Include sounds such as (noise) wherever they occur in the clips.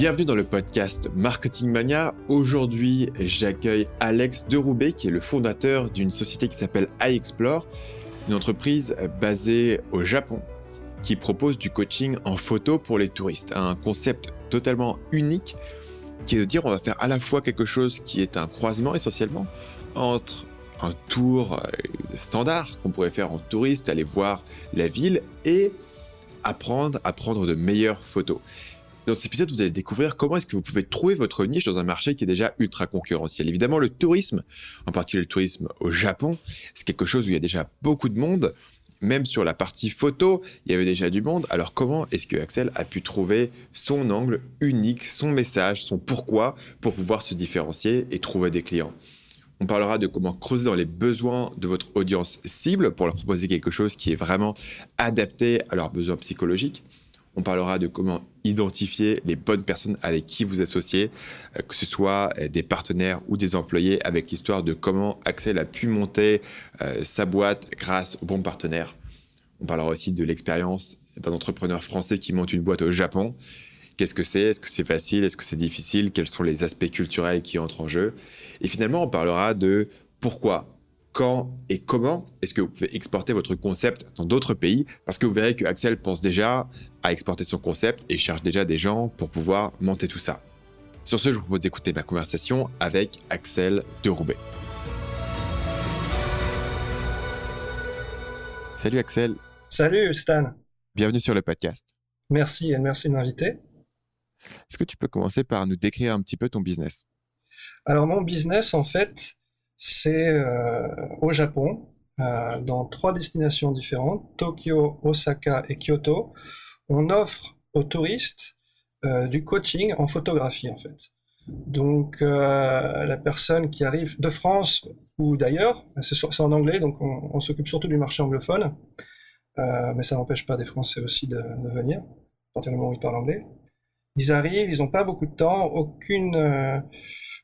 Bienvenue dans le podcast Marketing Mania. Aujourd'hui, j'accueille Alex Deroubet, qui est le fondateur d'une société qui s'appelle iExplore, une entreprise basée au Japon qui propose du coaching en photo pour les touristes. Un concept totalement unique qui est de dire on va faire à la fois quelque chose qui est un croisement essentiellement entre un tour euh, standard qu'on pourrait faire en touriste, aller voir la ville et apprendre à prendre de meilleures photos. Dans cet épisode, vous allez découvrir comment est-ce que vous pouvez trouver votre niche dans un marché qui est déjà ultra concurrentiel. Évidemment, le tourisme, en particulier le tourisme au Japon, c'est quelque chose où il y a déjà beaucoup de monde. Même sur la partie photo, il y avait déjà du monde. Alors comment est-ce que Axel a pu trouver son angle unique, son message, son pourquoi pour pouvoir se différencier et trouver des clients? On parlera de comment creuser dans les besoins de votre audience cible pour leur proposer quelque chose qui est vraiment adapté à leurs besoins psychologiques. On parlera de comment identifier les bonnes personnes avec qui vous associez, euh, que ce soit euh, des partenaires ou des employés, avec l'histoire de comment Axel a pu monter euh, sa boîte grâce aux bons partenaires. On parlera aussi de l'expérience d'un entrepreneur français qui monte une boîte au Japon. Qu'est-ce que c'est? Est-ce que c'est facile? Est-ce que c'est difficile? Quels sont les aspects culturels qui entrent en jeu? Et finalement, on parlera de pourquoi quand et comment est-ce que vous pouvez exporter votre concept dans d'autres pays? Parce que vous verrez que Axel pense déjà à exporter son concept et cherche déjà des gens pour pouvoir monter tout ça. Sur ce, je vous propose d'écouter ma conversation avec Axel de Roubaix. Salut Axel. Salut Stan. Bienvenue sur le podcast. Merci et merci de m'inviter. Est-ce que tu peux commencer par nous décrire un petit peu ton business? Alors mon business, en fait, c'est euh, au Japon, euh, dans trois destinations différentes, Tokyo, Osaka et Kyoto. On offre aux touristes euh, du coaching en photographie, en fait. Donc, la personne qui arrive de France ou d'ailleurs, c'est en anglais, donc on, s'occupe surtout du marché anglophone, mais ça n'empêche pas des Français aussi de, venir, à partir du moment où ils parlent anglais. Ils arrivent, ils n'ont pas beaucoup de temps, aucune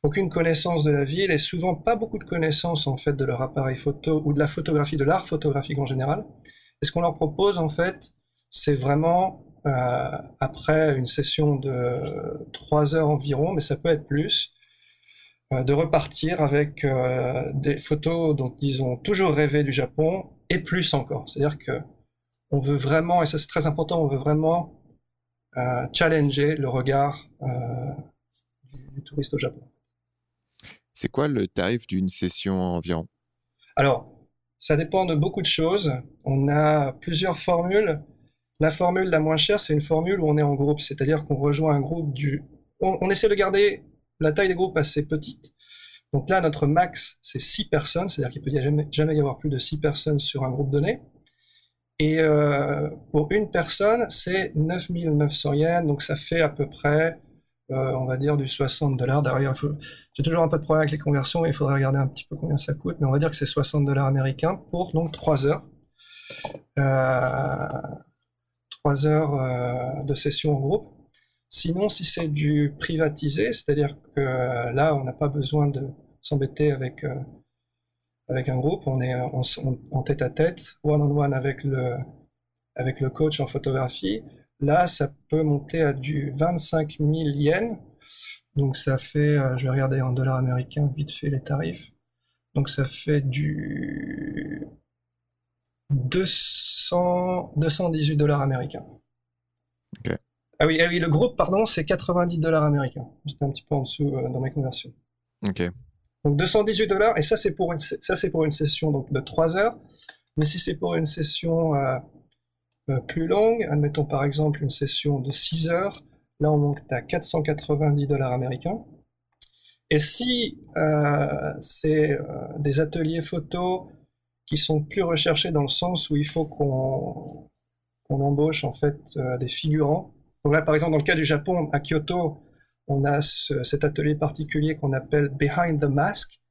aucune connaissance de la ville et souvent pas beaucoup de connaissances en fait de leur appareil photo ou de la photographie, de l'art photographique en général. Et ce qu'on leur propose en fait, c'est vraiment euh, après une session de trois heures environ, mais ça peut être plus, euh, de repartir avec euh, des photos dont ils ont toujours rêvé du Japon et plus encore. C'est-à-dire que on veut vraiment, et ça c'est très important, on veut vraiment challenger le regard du touriste au Japon. C'est quoi le tarif d'une session environ? Alors, ça dépend de beaucoup de choses. On a plusieurs formules. La formule la moins chère, c'est une formule où on est en groupe, c'est-à-dire qu'on rejoint un groupe du... On, essaie de garder la taille des groupes assez petite. Donc là, notre max, c'est 6 personnes, c'est-à-dire qu'il peut jamais, jamais y avoir plus de 6 personnes sur un groupe donné. Et euh, pour une personne, c'est 9900 yens, donc ça fait à peu près on va dire du 60 dollars. Derrière, j'ai toujours un peu de problème avec les conversions, il faudrait regarder un petit peu combien ça coûte, mais on va dire que c'est 60 dollars américains pour donc 3 heures. 3 euh, heures euh, de session en groupe. Sinon, si c'est du privatisé, c'est-à-dire que là, on n'a pas besoin de s'embêter avec, avec un groupe, on est en, tête à tête, one-on-one avec le, avec le coach en photographie. Là, ça peut monter à du 25 000 yens. Donc ça fait, euh, je vais regarder en dollars américains vite fait les tarifs. Donc ça fait du 200, 218 dollars américains. Ah, oui, ah oui, le groupe, pardon, c'est 90 dollars américains. J'étais un petit peu en dessous euh, dans mes conversions. Ok. Donc 218 dollars, et ça c'est pour une, ça c'est pour une session donc de 3 heures. Mais si c'est pour une session euh, euh, plus longue, admettons par exemple une session de 6 heures, là on monte à 490 dollars américains. Et si euh, c'est euh, des ateliers photo qui sont plus recherchés dans le sens où il faut qu'on embauche en fait des figurants. Donc là par exemple dans le cas du Japon, à Kyoto, on a cet atelier particulier qu'on appelle Behind the Mask,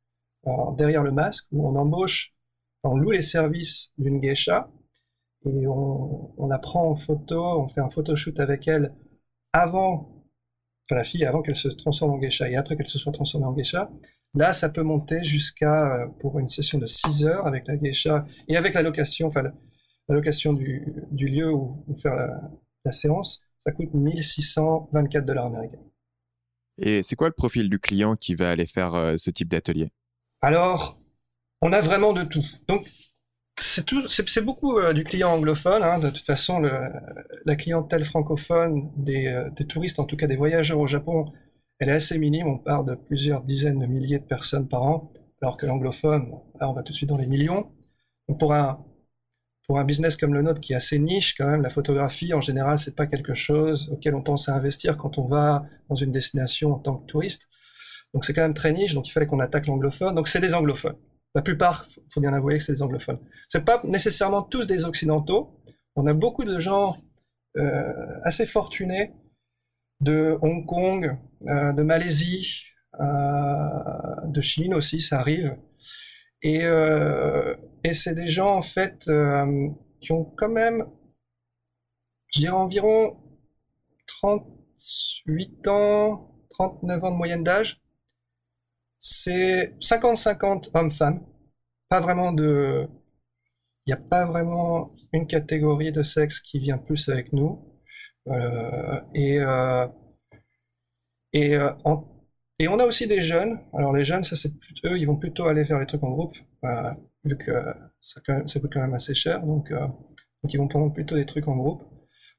derrière le masque, où on embauche, on loue les services d'une geisha et on, la prend en photo, on fait un photoshoot avec elle avant, enfin la fille avant qu'elle se transforme en geisha et après qu'elle se soit transformée en geisha. Là, ça peut monter jusqu'à, euh, pour une session de 6 heures avec la geisha et avec la location, enfin la, location du, lieu où, faire la, séance, ça coûte 1624 dollars américains. Et c'est quoi le profil du client qui va aller faire euh, ce type d'atelier? Alors, on a vraiment de tout. Donc, c'est tout, c'est beaucoup euh, du client anglophone. Hein. De toute façon, la clientèle francophone des, euh, des, touristes, en tout cas des voyageurs au Japon, elle est assez minime. On parle de plusieurs dizaines de milliers de personnes par an, alors que l'anglophone, là, on va tout de suite dans les millions. Pour un pour un business comme le nôtre qui est assez niche quand même, la photographie en général c'est pas quelque chose auquel on pense à investir quand on va dans une destination en tant que touriste. Donc c'est quand même très niche, donc il fallait qu'on attaque l'anglophone. Donc c'est des anglophones. La plupart, faut bien avouer que c'est des anglophones. C'est pas nécessairement tous des occidentaux. On a beaucoup de gens euh, assez fortunés de Hong Kong, euh, de Malaisie, euh, de Chine aussi, ça arrive. Et, et c'est des gens en fait qui ont quand même, je dirais environ 38 ans, 39 ans de moyenne d'âge. C'est 50-50 hommes-femmes. Pas vraiment de. Il n'y a pas vraiment une catégorie de sexe qui vient plus avec nous. Euh, et euh, euh, et on a aussi des jeunes. Alors les jeunes, ça c'est eux, ils vont plutôt aller faire les trucs en groupe, vu que ça, ça, coûte quand même assez cher. Donc, donc ils vont prendre plutôt des trucs en groupe.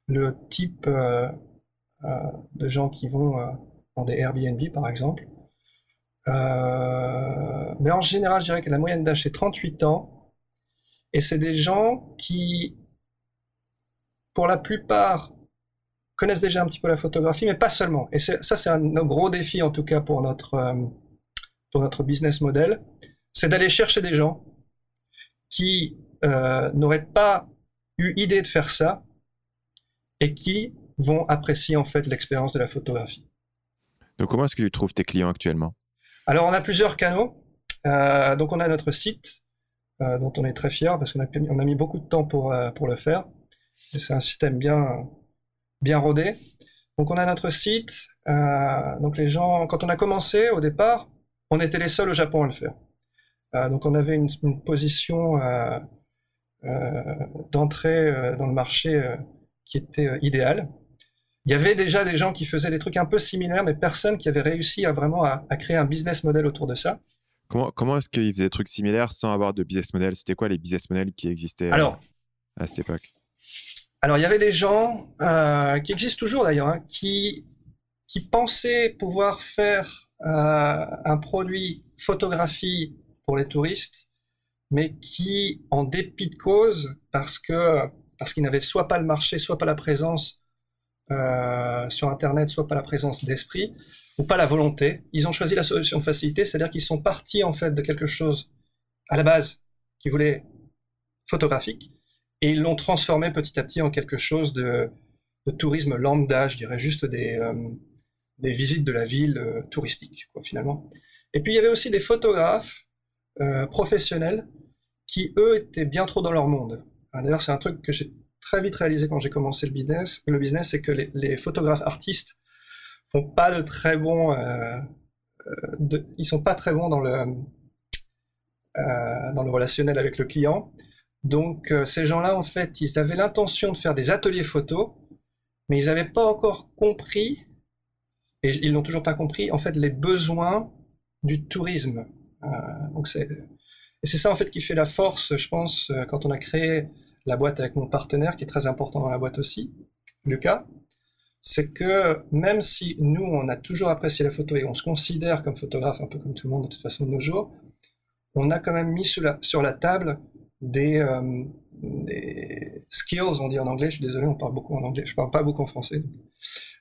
Le type de gens qui vont dans des Airbnb par exemple, euh, mais en général, je dirais que la moyenne d'âge c'est 38 ans. Et c'est des gens qui, pour la plupart, connaissent déjà un petit peu la photographie, mais pas seulement. Et ça, c'est un, gros défi, en tout cas, pour notre, euh, pour notre business model. C'est d'aller chercher des gens qui euh, n'auraient pas eu idée de faire ça et qui vont apprécier, en fait, l'expérience de la photographie. Donc, comment est-ce que tu trouves tes clients actuellement? Alors, on a plusieurs canaux. Euh, donc, on a notre site, euh, dont on est très fier parce qu'on a, mis beaucoup de temps pour, euh, le faire. C'est un système bien, rodé. Donc, on a notre site. Donc, les gens, quand on a commencé au départ, on était les seuls au Japon à le faire. Donc, on avait une, position d'entrée dans le marché qui était idéale il y avait déjà des gens qui faisaient des trucs un peu similaires, mais personne qui avait réussi à vraiment à, créer un business model autour de ça. Comment, comment est-ce qu'ils faisaient des trucs similaires sans avoir de business model? C'était quoi les business models qui existaient euh, à cette époque? Alors, il y avait des gens, euh, qui existent toujours d'ailleurs, hein, qui, qui pensaient pouvoir faire euh, un produit photographie pour les touristes, mais qui, en dépit de cause, parce que parce qu'ils n'avaient soit pas le marché, soit pas la présence euh, sur Internet, soit pas la présence d'esprit, ou pas la volonté. Ils ont choisi la solution de facilité, c'est-à-dire qu'ils sont partis en fait de quelque chose à la base qu'ils voulaient photographique, et ils l'ont transformé petit à petit en quelque chose de, tourisme lambda, je dirais juste des, euh, des visites de la ville euh, touristique, finalement. Et puis il y avait aussi des photographes professionnels qui, eux, étaient bien trop dans leur monde. D'ailleurs, c'est un truc que j'ai très vite réalisé quand j'ai commencé le business, le business, c'est que les, photographes artistes font pas de très bons, euh, euh ils sont pas très bons dans le euh, dans le relationnel avec le client. Donc euh, ces gens-là, en fait, ils avaient l'intention de faire des ateliers photos, mais ils n'avaient pas encore compris, et ils n'ont toujours pas compris, en fait, les besoins du tourisme. donc c'est et c'est ça en fait qui fait la force, je pense, quand on a créé la boîte avec mon partenaire, qui est très important dans la boîte aussi, Lucas, c'est que même si nous, on a toujours apprécié la photo et on se considère comme photographe, un peu comme tout le monde de toute façon de nos jours, on a quand même mis sur la, table des, euh, des, skills, on dit en anglais, je suis désolé, on parle beaucoup en anglais, je parle pas beaucoup en français,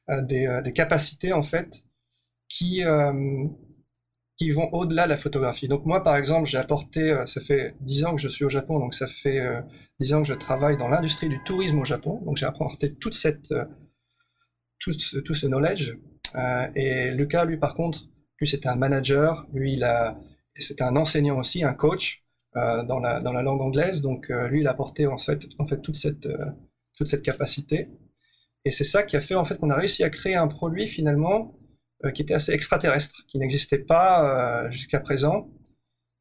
euh, euh, des, capacités en fait qui, qui vont au-delà de la photographie. Donc moi, par exemple, j'ai apporté, euh, ça fait 10 ans que je suis au Japon, donc ça fait euh, 10 ans que je travaille dans l'industrie du tourisme au Japon, donc j'ai apporté toute cette, euh, tout, ce, tout, ce, knowledge. Euh, et Lucas, lui, par contre, lui, c'était un manager, lui, il a, c'était un enseignant aussi, un coach euh, dans, la, dans la langue anglaise, donc lui, il a apporté en fait, en fait toute, cette, toute cette capacité. Et c'est ça qui a fait en fait qu'on a réussi à créer un produit finalement euh, qui était assez extraterrestre, qui n'existait pas euh, jusqu'à présent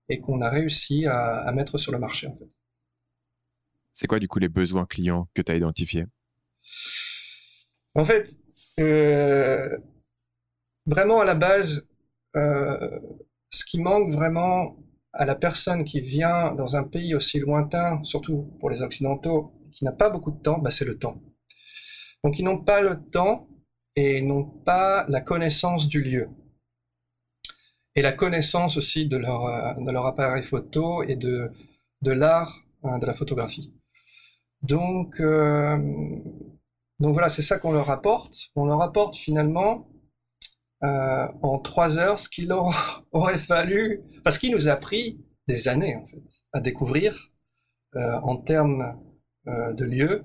et qu'on a réussi à, à, mettre sur le marché en fait. C'est quoi du coup les besoins clients que tu as identifiés? En fait, euh, vraiment à la base, euh, ce qui manque vraiment à la personne qui vient dans un pays aussi lointain, surtout pour les Occidentaux, qui n'a pas beaucoup de temps, bah, c'est le temps. Donc ils n'ont pas le temps et n'ont pas la connaissance du lieu. Et la connaissance aussi de leur, euh, de leur appareil photo et de, de l'art hein, de la photographie. Donc, euh, donc voilà, c'est ça qu'on leur apporte. On leur apporte finalement euh, en trois heures ce qu'il (laughs) aurait fallu, parce qu'il nous a pris des années en fait à découvrir en termes de lieux,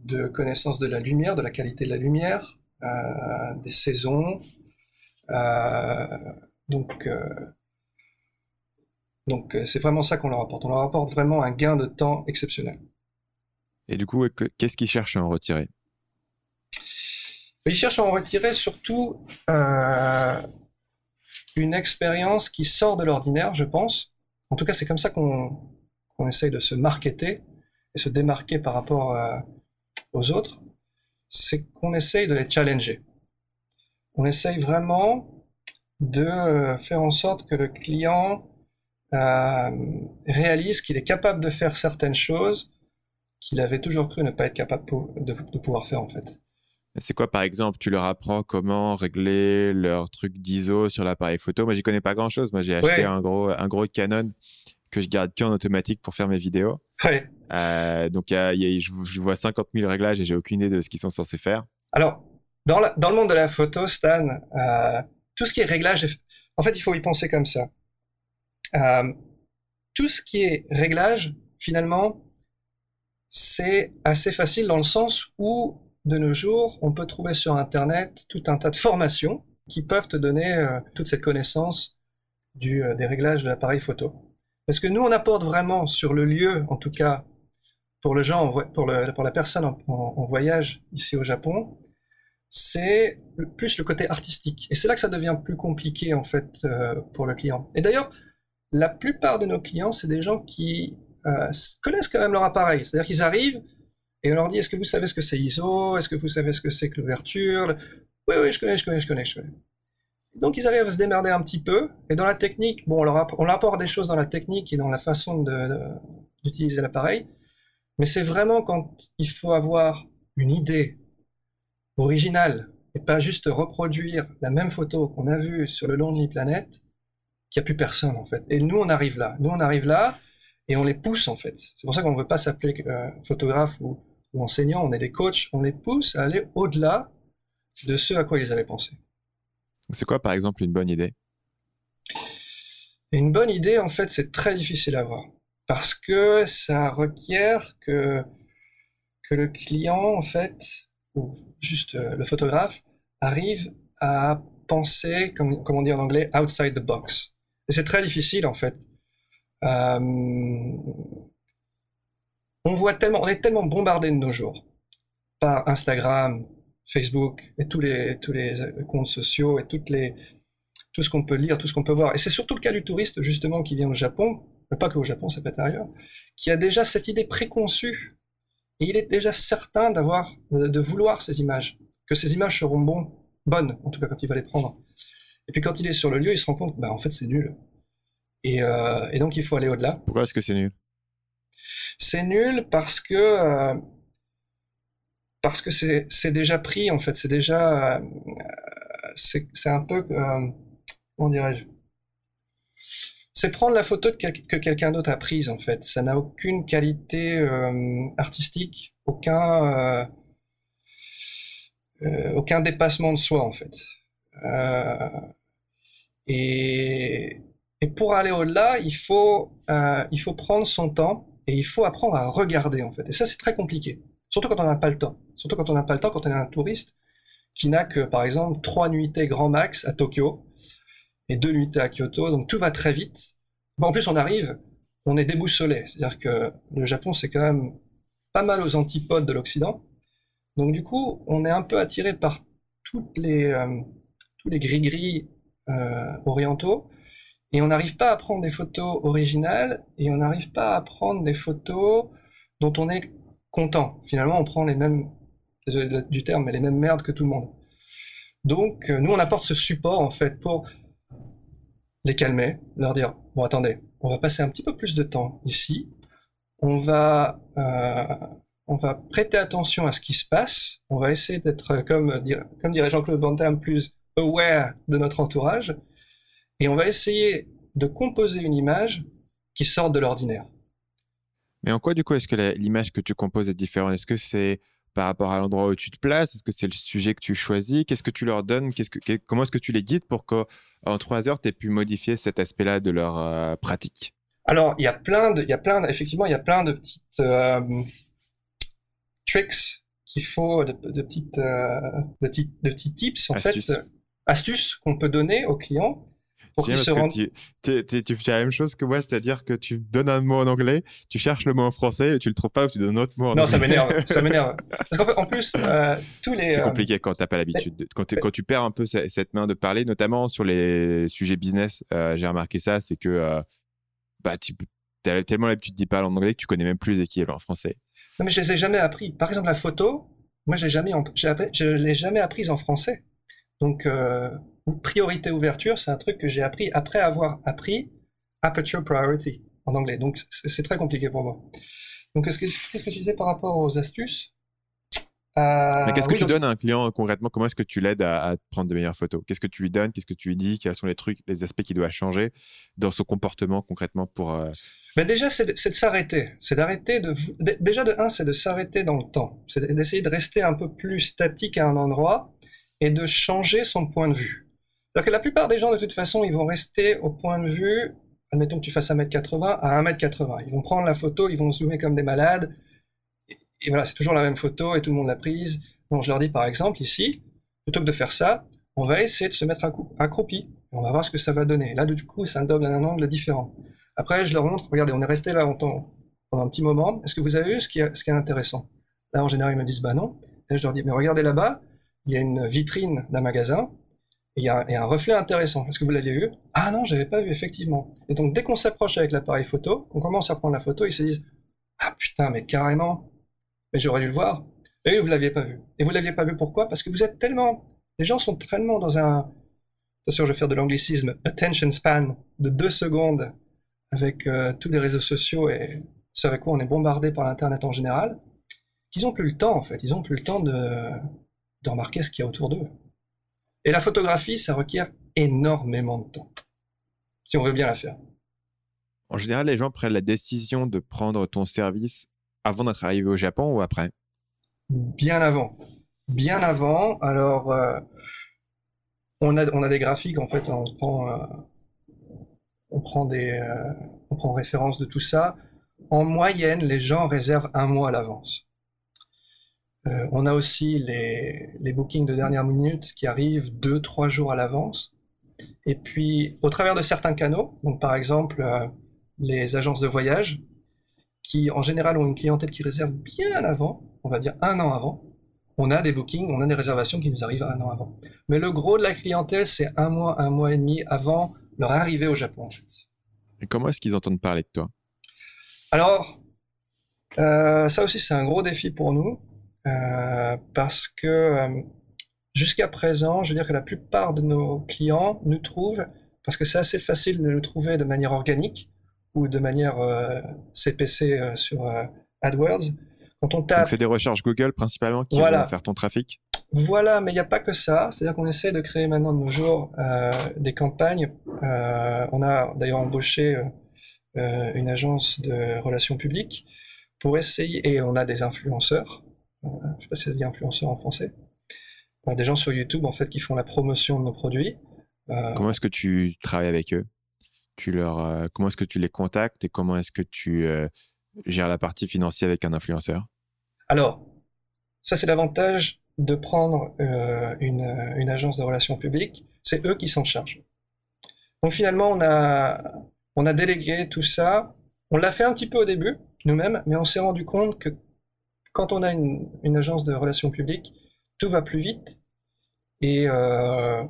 de connaissance de la lumière, de la qualité de la lumière, des saisons. donc donc c'est vraiment ça qu'on leur apporte. On leur apporte vraiment un gain de temps exceptionnel. Et du coup, qu'est-ce qu'ils cherchent à en retirer? Il cherche à en retirer surtout euh, une expérience qui sort de l'ordinaire, je pense. En tout cas, c'est comme ça qu'on essaye de se marketer et se démarquer par rapport euh, aux autres. C'est qu'on essaye de les challenger. On essaye vraiment de euh, faire en sorte que le client réalise qu'il est capable de faire certaines choses qu'il avait toujours cru ne pas être capable de pouvoir faire en fait. C'est quoi, par exemple, tu leur apprends comment régler leur truc d'ISO sur l'appareil photo? Moi, j'y connais pas grand-chose. Moi, j'ai acheté un gros, un gros Canon que je garde qu'en automatique pour faire mes vidéos. Ouais. Euh, donc, je, vois 50 000 réglages et j'ai aucune idée de ce qu'ils sont censés faire. Alors, dans, dans, le monde de la photo, Stan, euh, tout ce qui est réglage, en fait, il faut y penser comme ça. Euh, tout ce qui est réglage, finalement, c'est assez facile dans le sens où de nos jours, on peut trouver sur Internet tout un tas de formations qui peuvent te donner euh, toute cette connaissance du, euh, des réglages de l'appareil photo. Parce que nous, on apporte vraiment sur le lieu, en tout cas pour le gens, pour, la personne en, voyage ici au Japon, c'est plus le côté artistique. Et c'est là que ça devient plus compliqué en fait euh, pour le client. Et d'ailleurs, la plupart de nos clients, c'est des gens qui connaissent quand même leur appareil. C'est-à-dire qu'ils arrivent, et on leur dit, est-ce que vous savez ce que c'est ISO? Est-ce que vous savez ce que c'est que l'ouverture? Oui, oui, je connais, je connais, je connais, je connais. Donc ils arrivent à se démerder un petit peu. Et dans la technique, bon, on leur, apporte des choses dans la technique et dans la façon d'utiliser l'appareil. Mais c'est vraiment quand il faut avoir une idée originale et pas juste reproduire la même photo qu'on a vue sur le Lonely Planet, qu'il n'y a plus personne en fait. Et nous, on arrive là. Nous, on arrive là et on les pousse en fait. C'est pour ça qu'on ne veut pas s'appeler euh, photographe ou enseignants, on est des coachs, on les pousse à aller au-delà de ce à quoi ils avaient pensé. C'est quoi, par exemple, une bonne idée? Une bonne idée, en fait, c'est très difficile à avoir. Parce que ça requiert que, le client, en fait, ou juste euh, le photographe, arrive à penser, comme, on dit en anglais, outside the box. Et c'est très difficile, en fait. Euh, on voit tellement, on est tellement bombardé de nos jours par Instagram, Facebook et tous les, tous les comptes sociaux et toutes les, tout ce qu'on peut lire, tout ce qu'on peut voir. Et c'est surtout le cas du touriste, justement, qui vient au Japon, mais pas que au Japon, ça peut être ailleurs, qui a déjà cette idée préconçue. Et il est déjà certain d'avoir, de vouloir ces images, que ces images seront bon, bonnes, en tout cas quand il va les prendre. Et puis quand il est sur le lieu, il se rend compte, bah en fait c'est nul. Et, euh, et donc il faut aller au-delà. Pourquoi est-ce que c'est nul? C'est nul parce que euh, parce que c'est déjà pris en fait, c'est déjà euh, c'est un peu euh, comment dirais-je? C'est prendre la photo que quelqu'un d'autre a prise en fait. Ça n'a aucune qualité artistique, aucun aucun dépassement de soi en fait. et, et pour aller au-delà, il faut il faut prendre son temps et il faut apprendre à regarder, en fait. Et ça, c'est très compliqué. Surtout quand on n'a pas le temps. Surtout quand on n'a pas le temps, quand on est un touriste qui n'a que, par exemple, trois nuitées grand max à Tokyo et deux nuitées à Kyoto. Donc tout va très vite. En plus, on arrive, on est déboussolé. C'est-à-dire que le Japon, c'est quand même pas mal aux antipodes de l'Occident. Donc du coup, on est un peu attiré par toutes les, euh, tous les gris-gris euh, orientaux et on n'arrive pas à prendre des photos originales et on n'arrive pas à prendre des photos dont on est content. Finalement, on prend les mêmes, désolé du terme, mais les mêmes merdes que tout le monde. Donc, nous, on apporte ce support, en fait, pour les calmer, leur dire, bon, attendez, on va passer un petit peu plus de temps ici, on va, euh, on va prêter attention à ce qui se passe, on va essayer d'être, comme, comme dirait Jean-Claude Van Damme, plus aware de notre entourage, et on va essayer de composer une image qui sorte de l'ordinaire. Mais en quoi, du coup, est-ce que l'image que tu composes est différente? Est-ce que c'est par rapport à l'endroit où tu te places? Est-ce que c'est le sujet que tu choisis? Qu'est-ce que tu leur donnes? Qu'est-ce que, Comment est-ce que tu les guides pour qu'en trois heures, tu aies pu modifier cet aspect-là de leur euh, pratique? Alors, il y a plein de, il y a plein effectivement, il y a plein de petites euh, tricks qu'il faut, de, petites, euh, de, petits, de petits tips, en fait, astuces qu'on peut donner aux clients tu, fais la même chose que moi, c'est-à-dire que tu donnes un mot en anglais, tu cherches le mot en français, et tu le trouves pas, ou tu donnes un autre mot en non, anglais. Non, ça m'énerve, (laughs) ça m'énerve. Parce qu'en fait, en plus, euh, tous les... C'est euh, compliqué quand t'as pas l'habitude. Quand, quand, tu perds un peu cette main de parler, notamment sur les sujets business, euh, j'ai remarqué ça, c'est que bah, tu as tellement l'habitude d'y parler en anglais que tu connais même plus les équivalents en français. Non, mais je les ai jamais appris. Par exemple, la photo, moi, j'ai jamais, je l'ai jamais apprise en français. Donc, priorité ouverture, c'est un truc que j'ai appris après avoir appris aperture priority en anglais. Donc c'est très compliqué pour moi. Donc qu'est-ce que, je disais par rapport aux astuces? Euh, Qu'est-ce que tu donnes à un client concrètement? Comment est-ce que tu l'aides à, prendre de meilleures photos? Qu'est-ce que tu lui donnes? Qu'est-ce que tu lui dis? Quels sont les trucs, les aspects qui doivent changer dans son comportement concrètement pour euh, ben déjà, c'est de, s'arrêter. C'est d'arrêter de. Déjà, de un, c'est de s'arrêter dans le temps. C'est d'essayer de rester un peu plus statique à un endroit et de changer son point de vue. Que la plupart des gens, de toute façon, ils vont rester au point de vue, admettons que tu fasses 1m80 à 1m80. Ils vont prendre la photo, ils vont zoomer comme des malades. Et, voilà, c'est toujours la même photo et tout le monde l'a prise. Donc je leur dis par exemple ici, plutôt que de faire ça, on va essayer de se mettre accroupi. On va voir ce que ça va donner. Là, du coup, ça donne un angle différent. Après, je leur montre, regardez, on est resté là longtemps, pendant un petit moment. Est-ce que vous avez vu ce qui est, ce qui est intéressant? Là, en général, ils me disent, bah non. Et je leur dis, mais regardez là-bas, il y a une vitrine d'un magasin il y, a, un reflet intéressant. Est-ce que vous l'aviez vu? Ah non, j'avais pas vu, effectivement. Et donc, dès qu'on s'approche avec l'appareil photo, qu'on commence à prendre la photo, ils se disent Ah putain, mais carrément Mais j'aurais dû le voir. Et vous l'aviez pas vu. Et vous l'aviez pas vu pourquoi? Parce que vous êtes tellement. Les gens sont tellement dans un. Attention, je vais faire de l'anglicisme. Attention span de deux secondes avec euh, tous les réseaux sociaux et ce avec quoi on est bombardé par l'Internet en général, qu'ils ont plus le temps, en fait. Ils ont plus le temps de, de remarquer ce qu'il y a autour d'eux. Et la photographie, ça requiert énormément de temps, si on veut bien la faire. En général, les gens prennent la décision de prendre ton service avant d'être arrivé au Japon ou après? Bien avant. Bien avant. Alors, euh, on, a, on a des graphiques, en fait, on prend, euh, on prend, des, euh, on prend référence de tout ça. En moyenne, les gens réservent un mois à l'avance. Euh, on a aussi les, bookings de dernière minute qui arrivent deux, trois jours à l'avance. Et puis, au travers de certains canaux, donc par exemple euh, les agences de voyage, qui en général ont une clientèle qui réserve bien avant, on va dire un an avant, on a des bookings, on a des réservations qui nous arrivent un an avant. Mais le gros de la clientèle, c'est un mois, un mois et demi avant leur arrivée au Japon, en fait. Et comment est-ce qu'ils entendent parler de toi? Alors, euh, ça aussi, c'est un gros défi pour nous. Euh, parce que euh, jusqu'à présent, je veux dire que la plupart de nos clients nous trouvent, parce que c'est assez facile de nous trouver de manière organique ou de manière CPC euh, sur AdWords. Quand on tape, c'est des recherches Google principalement qui vont faire ton trafic? Voilà, mais il n'y a pas que ça. C'est-à-dire qu'on essaie de créer maintenant de nos jours des campagnes. on a d'ailleurs embauché une agence de relations publiques pour essayer, et on a des influenceurs je ne sais pas si ça se dit influenceur en français, des gens sur YouTube en fait qui font la promotion de nos produits. Euh, comment est-ce que tu travailles avec eux? Tu leur, euh, Comment est-ce que tu les contactes et comment est-ce que tu euh, gères la partie financière avec un influenceur? Alors, ça c'est l'avantage de prendre une, une, agence de relations publiques, c'est eux qui s'en chargent. Donc finalement, on a, on a délégué tout ça. On l'a fait un petit peu au début, nous-mêmes, mais on s'est rendu compte que quand on a une, agence de relations publiques, tout va plus vite euh,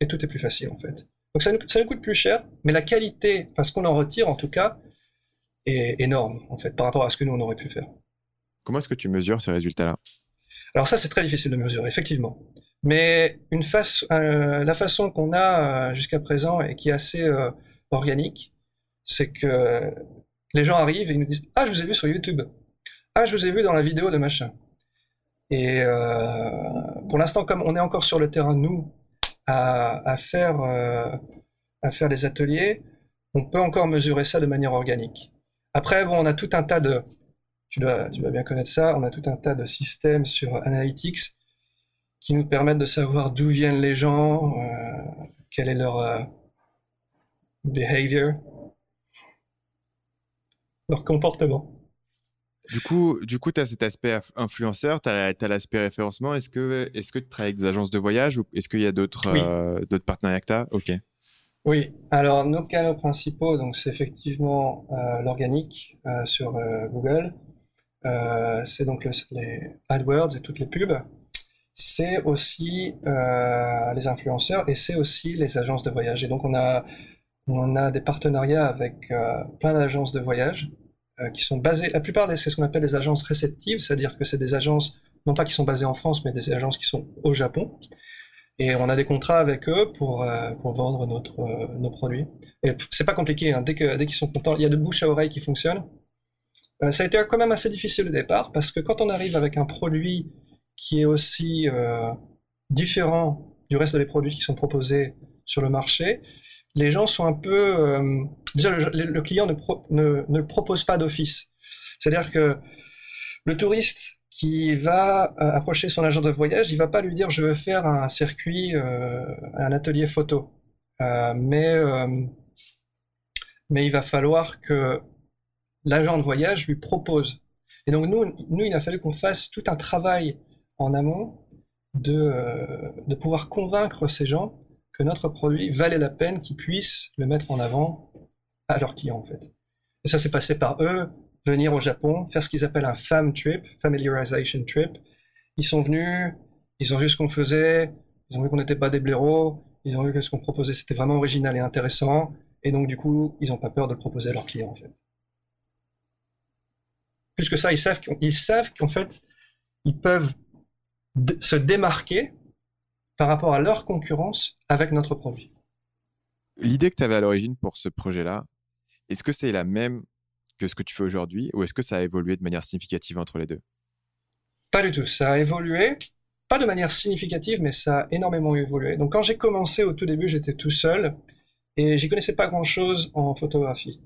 et, tout est plus facile en fait. Donc ça nous, coûte plus cher, mais la qualité, enfin ce qu'on en retire en tout cas, est énorme en fait par rapport à ce que nous on aurait pu faire. Comment est-ce que tu mesures ces résultats-là? Alors ça c'est très difficile de mesurer, effectivement. Mais une face, euh, la façon qu'on a euh, jusqu'à présent et qui est assez euh, organique, c'est que les gens arrivent et ils nous disent Ah, je vous ai vu sur YouTube. Ah, je vous ai vu dans la vidéo de machin. Et pour l'instant, comme on est encore sur le terrain, nous, à, faire, à faire des ateliers, on peut encore mesurer ça de manière organique. Après, bon, on a tout un tas de, tu dois, tu bien connaître ça, on a tout un tas de systèmes sur Analytics qui nous permettent de savoir d'où viennent les gens, euh, quel est leur euh, behavior, leur comportement. Du coup, du coup, tu as cet aspect influenceur, tu as, l'aspect référencement. Est-ce que, est que tu travailles avec des agences de voyage ou est-ce qu'il y a d'autres euh, d'autres partenariats que tu as Ok. Oui, alors nos canaux principaux, donc c'est effectivement l'organique sur Google. c'est donc les AdWords et toutes les pubs c'est aussi euh, les influenceurs et c'est aussi les agences de voyage. Et donc on a, on a des partenariats avec euh, plein d'agences de voyage euh, qui sont la plupart c'est ce qu'on appelle les agences réceptives, c'est-à-dire que c'est des agences, non pas qui sont basées en France, mais des agences qui sont au Japon. Et on a des contrats avec eux pour, pour vendre notre, nos produits. Et c'est pas compliqué, hein. dès qu'ils dès sont contents, il y a de bouche à oreille qui fonctionne. ça a été quand même assez difficile au départ, parce que quand on arrive avec un produit qui est aussi euh, différent du reste des produits qui sont proposés sur le marché, les gens sont un peu... Euh, déjà, le, client ne, ne, ne, propose pas d'office. C'est-à-dire que le touriste qui va euh, approcher son agent de voyage, il va pas lui dire je veux faire un circuit, un atelier photo. mais, mais il va falloir que l'agent de voyage lui propose. Et donc nous, nous il a fallu qu'on fasse tout un travail en amont de, euh, de pouvoir convaincre ces gens que notre produit valait la peine qu'ils puissent le mettre en avant à leurs clients en fait. Et ça s'est passé par eux, venir au Japon, faire ce qu'ils appellent un FAM trip, familiarization trip. Ils sont venus, ils ont vu ce qu'on faisait, ils ont vu qu'on n'était pas des blaireaux, ils ont vu que ce qu'on proposait c'était vraiment original et intéressant, et donc du coup ils n'ont pas peur de le proposer à leurs clients en fait. Plus que ça, ils savent qu'en fait ils peuvent se démarquer par rapport à leur concurrence avec notre produit. L'idée que tu avais à l'origine pour ce projet-là, est-ce que c'est la même que ce que tu fais aujourd'hui ou est-ce que ça a évolué de manière significative entre les deux? Pas du tout. Ça a évolué, pas de manière significative, mais ça a énormément évolué. Donc quand j'ai commencé au tout début, j'étais tout seul et j'y connaissais pas grand-chose en photographie.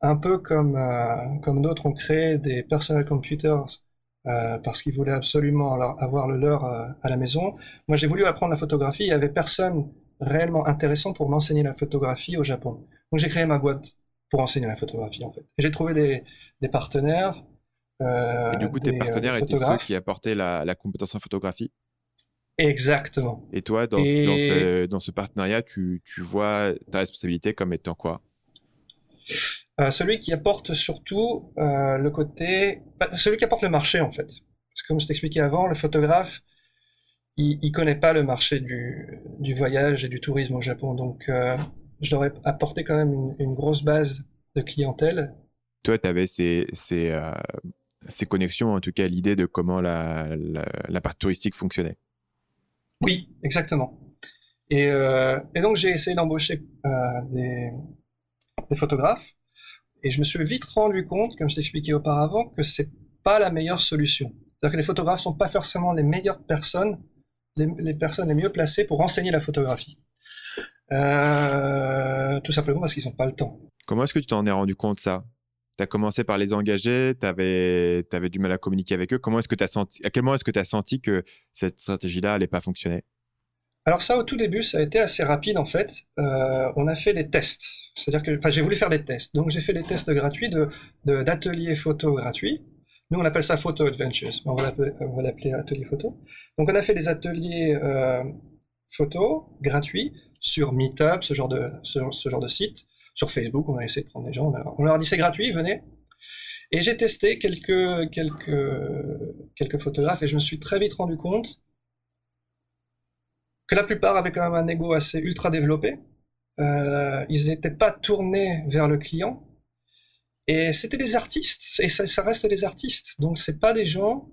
Un peu comme, euh, comme d'autres ont créé des personal computers euh, parce qu'ils voulaient absolument avoir le leur euh, à la maison. Moi, j'ai voulu apprendre la photographie. Il n'y avait personne réellement intéressant pour m'enseigner la photographie au Japon. Donc, j'ai créé ma boîte pour enseigner la photographie, en fait. Et j'ai trouvé des, des partenaires. Euh, et du coup, tes partenaires étaient ceux qui apportaient la, la, compétence en photographie? Exactement. Et toi, dans, Dans, ce, dans, ce, partenariat, tu, tu vois ta responsabilité comme étant quoi? Euh, celui qui apporte surtout euh, le côté, bah, celui qui apporte le marché en fait. Parce que comme je t'expliquais avant, le photographe, il, il connaît pas le marché du, du, voyage et du tourisme au Japon, donc euh, je devrais apporter quand même une, une, grosse base de clientèle. Toi, tu avais ces, ces, ces, connexions, en tout cas l'idée de comment la, la, la, partie touristique fonctionnait. Oui, exactement. Et, euh, et donc j'ai essayé d'embaucher des, des photographes et je me suis vite rendu compte, comme je t'expliquais auparavant, que c'est pas la meilleure solution. C'est-à-dire que les photographes sont pas forcément les meilleures personnes, les, personnes les mieux placées pour enseigner la photographie. Euh, tout simplement parce qu'ils n'ont pas le temps. Comment est-ce que tu t'en es rendu compte ça? Tu as commencé par les engager, tu avais, du mal à communiquer avec eux. Comment est-ce que as senti, à quel moment est-ce que tu as senti que cette stratégie-là n'allait pas fonctionner? Alors ça, au tout début, ça a été assez rapide en fait. Euh, on a fait des tests. C'est-à-dire que, enfin, j'ai voulu faire des tests. Donc j'ai fait des tests gratuits de d'ateliers photo gratuits. Nous, on appelle ça Photo Adventures. On va l'appeler atelier photo. Donc on a fait des ateliers euh, photo gratuits sur Meetup, ce genre de ce, genre de site. Sur Facebook, on a essayé de prendre des gens. On, leur a dit c'est gratuit, venez. Et j'ai testé quelques quelques quelques photographes et je me suis très vite rendu compte la plupart avaient quand même un ego assez ultra développé. Euh, ils n'étaient pas tournés vers le client. Et c'était des artistes, et ça, reste des artistes. Donc c'est pas des gens